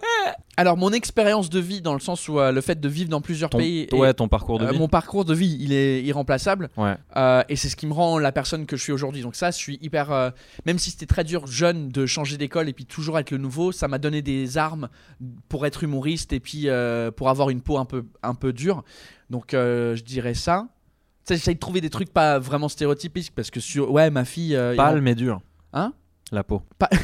Alors, mon expérience de vie, dans le sens où euh, le fait de vivre dans plusieurs ton, pays, et- ouais, ton parcours de euh, vie. mon parcours de vie, il est irremplaçable. Ouais. Euh, et c'est ce qui me rend la personne que je suis aujourd'hui. Donc ça, je suis hyper... même si c'était très dur, jeune, de changer d'école et puis toujours être le nouveau, ça m'a donné des armes pour être humoriste et puis pour avoir une peau un peu, un peu dure. Donc je dirais ça. Tu sais, J'essaie de trouver des trucs pas vraiment stéréotypiques parce que sur... Ouais, ma fille... Pâle mais dur. Hein? La peau. Pas-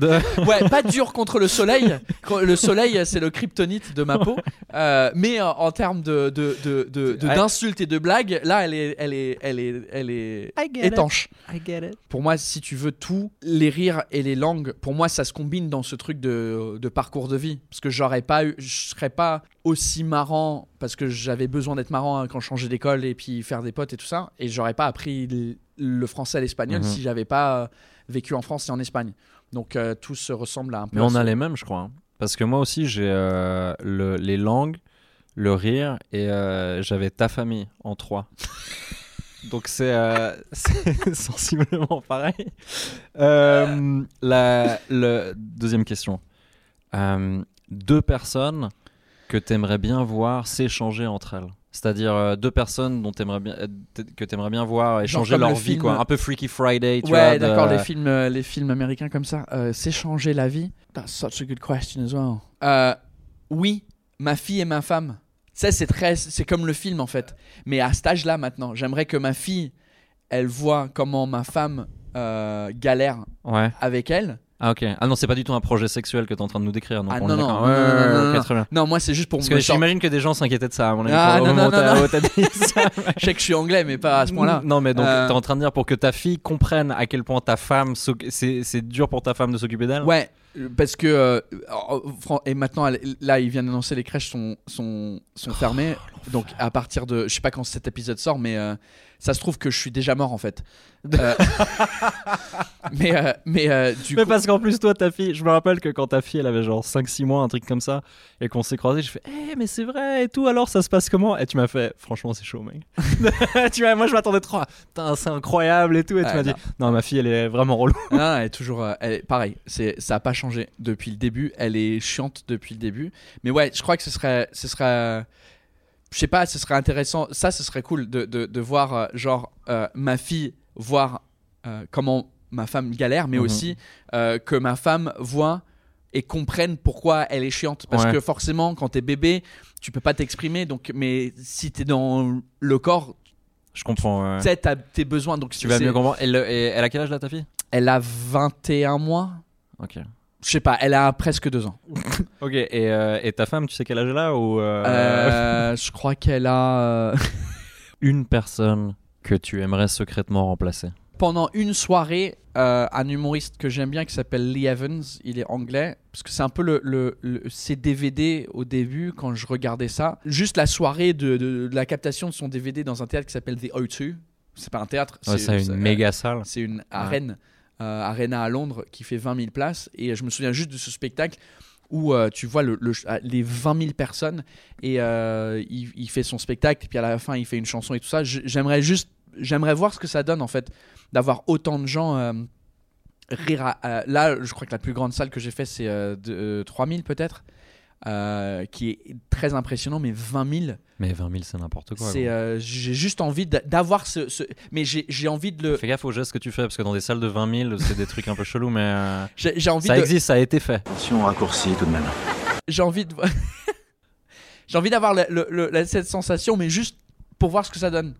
De- Ouais, pas dur contre le soleil. Le soleil, c'est le kryptonite de ma peau. Euh, mais euh, en termes de, de, de, de- de- I- d'insultes et de blagues, là, elle est, elle est, elle est, elle est étanche. Pour moi, si tu veux tout, les rires et les langues, pour moi, ça se combine dans ce truc de, de parcours de vie. Parce que j'aurais pas eu, je serais pas aussi marrant parce que j'avais besoin d'être marrant hein, quand je changeais d'école et puis faire des potes et tout ça. Et j'aurais pas appris le français et l'espagnol Mhm. si j'avais pas euh, vécu en France et en Espagne. Donc euh, tout se ressemble à un peu. Mais on a les mêmes, je crois. hein. Parce que moi aussi, j'ai euh, le- les langues, le rire et euh, j'avais ta famille en trois. Donc c'est euh, c'est sensiblement pareil. La le, deuxième question. Deux personnes que tu aimerais bien voir s'échanger entre elles. C'est-à-dire euh, deux personnes dont aimerais bien, euh, que tu aimerais bien voir échanger leur le vie, film- quoi. Un peu Freaky Friday, tu ouais, de- d'accord, les films, euh, les films américains comme ça, euh, s'échanger la vie. That's such a good question as well. Euh, oui, ma fille et ma femme. Ça, c'est très, c'est comme le film en fait. Mais à cet âge-là, maintenant, j'aimerais que ma fille, elle voit comment ma femme euh, galère Ouais. avec elle. Ah, ok. Ah non, c'est pas du tout un projet sexuel que tu es en train de nous décrire. Donc Ah, on non, non, non, Ouais, non, non, non, non. moi, c'est juste pour Parce me que j'imagine que des gens s'inquiétaient de ça. À mon avis, Ah, non, non, non. Je sais que je suis anglais, mais pas à ce point-là. Non, mais donc Euh, t'es en train de dire pour que ta fille comprenne à quel point ta femme, c'est dur pour ta femme de s'occuper d'elle? Ouais, parce que euh, et maintenant là il vient d'annoncer les crèches sont sont, sont fermées. Donc à partir de je sais pas quand cet épisode sort, mais euh, ça se trouve que je suis déjà mort en fait. Euh, mais euh, mais euh, du Mais coup, parce qu'en plus, toi, ta fille, je me rappelle que quand ta fille, elle avait genre 5-6 mois, un truc comme ça, et qu'on s'est croisés, je fais, eh, mais c'est vrai, et tout, alors ça se passe comment? Et tu m'as fait, franchement, c'est chaud, mec. tu vois, moi, je m'attendais trop à, putain, c'est incroyable et tout, et tu m'as dit, non, ma fille, elle est vraiment relou. non, elle est toujours euh, elle est pareil. C'est ça a pas changé depuis le début. Elle est chiante depuis le début. Mais ouais, je crois que ce serait ce serait je sais pas, ce serait intéressant. Ça, ce serait cool de, de, de voir, euh, genre, euh, ma fille voir euh, comment ma femme galère, mais Mhm. aussi que ma femme voit et comprenne pourquoi elle est chiante. Parce Ouais. que forcément, quand t'es bébé, tu peux pas t'exprimer. Donc, mais si t'es dans le corps, Je comprends. ouais. tu sais, t'as tes besoins. Donc, Tu vas mieux comprendre. Et elle a quel âge là, ta fille? Elle a 21 mois. Ok. Je sais pas, elle a presque deux ans. Ok, et, euh, et ta femme, tu sais quel âge elle a ou euh, Euh, je crois qu'elle a. Une personne que tu aimerais secrètement remplacer. pendant une soirée, un humoriste que j'aime bien qui s'appelle Lee Evans, il est anglais, parce que c'est un peu le, le, le- ses DVD au début quand je regardais ça. Juste la soirée de, de- de la captation de son DVD dans un théâtre qui s'appelle The O2. C'est pas un théâtre, Ouais, c'est une méga salle. C'est une arène, arena à Londres qui fait 20 000 places. Et je me souviens juste de ce spectacle où euh, tu vois le- les 20 000 personnes et euh, il, fait son spectacle et puis à la fin il fait une chanson et tout ça. J'aimerais juste, j'aimerais voir ce que ça donne en fait d'avoir autant de gens euh, rire. à- là, je crois que la plus grande salle que j'ai fait c'est euh, de, euh, 3 000 peut-être. Euh, qui est très impressionnant, mais 20 000, Mais 20 000, c'est n'importe quoi. c'est, euh, j'ai juste envie d'a- d'avoir ce, ce- mais j'ai j'ai envie de le, Fais gaffe aux gestes que tu fais, parce que dans des salles de 20 000, c'est des trucs un peu chelous, mais euh, j'ai j'ai envie ça de, existe, ça a été fait. Attention raccourci tout de même. j'ai envie de j'ai envie d'avoir cette sensation mais juste pour voir ce que ça donne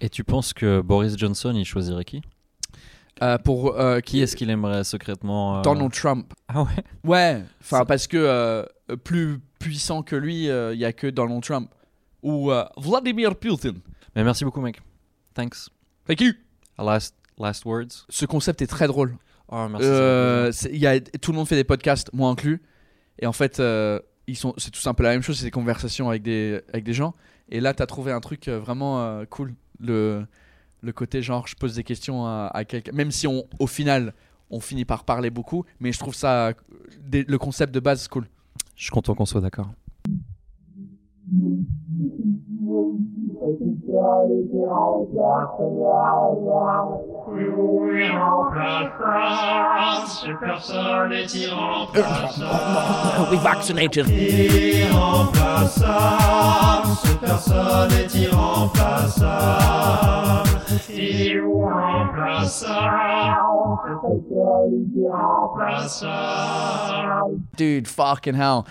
Et tu penses que Boris Johnson, il choisirait qui? Euh, pour euh, Qui est-ce qu'il aimerait secrètement euh, Donald Trump Ah ouais? Ouais enfin parce que euh, plus puissant que lui il y a que Donald Trump ou Vladimir Putin Mais merci beaucoup, mec. Thanks. Thank you. Last, last words. ce concept est très drôle Oh, merci. Y a, tout le monde fait des podcasts moi inclus et en fait ils sont c'est un peu la même chose c'est des conversations avec des avec des gens et là t'as trouvé un truc vraiment cool le le côté genre je pose des questions à, quelqu'un même si on au final on finit par parler beaucoup mais je trouve ça le concept de base cool Je suis content qu'on soit d'accord. We vaccinated Irremplaçable, cette personne est irremplaçable. Irremplaçable, cette personne est irremplaçable. dude fucking hell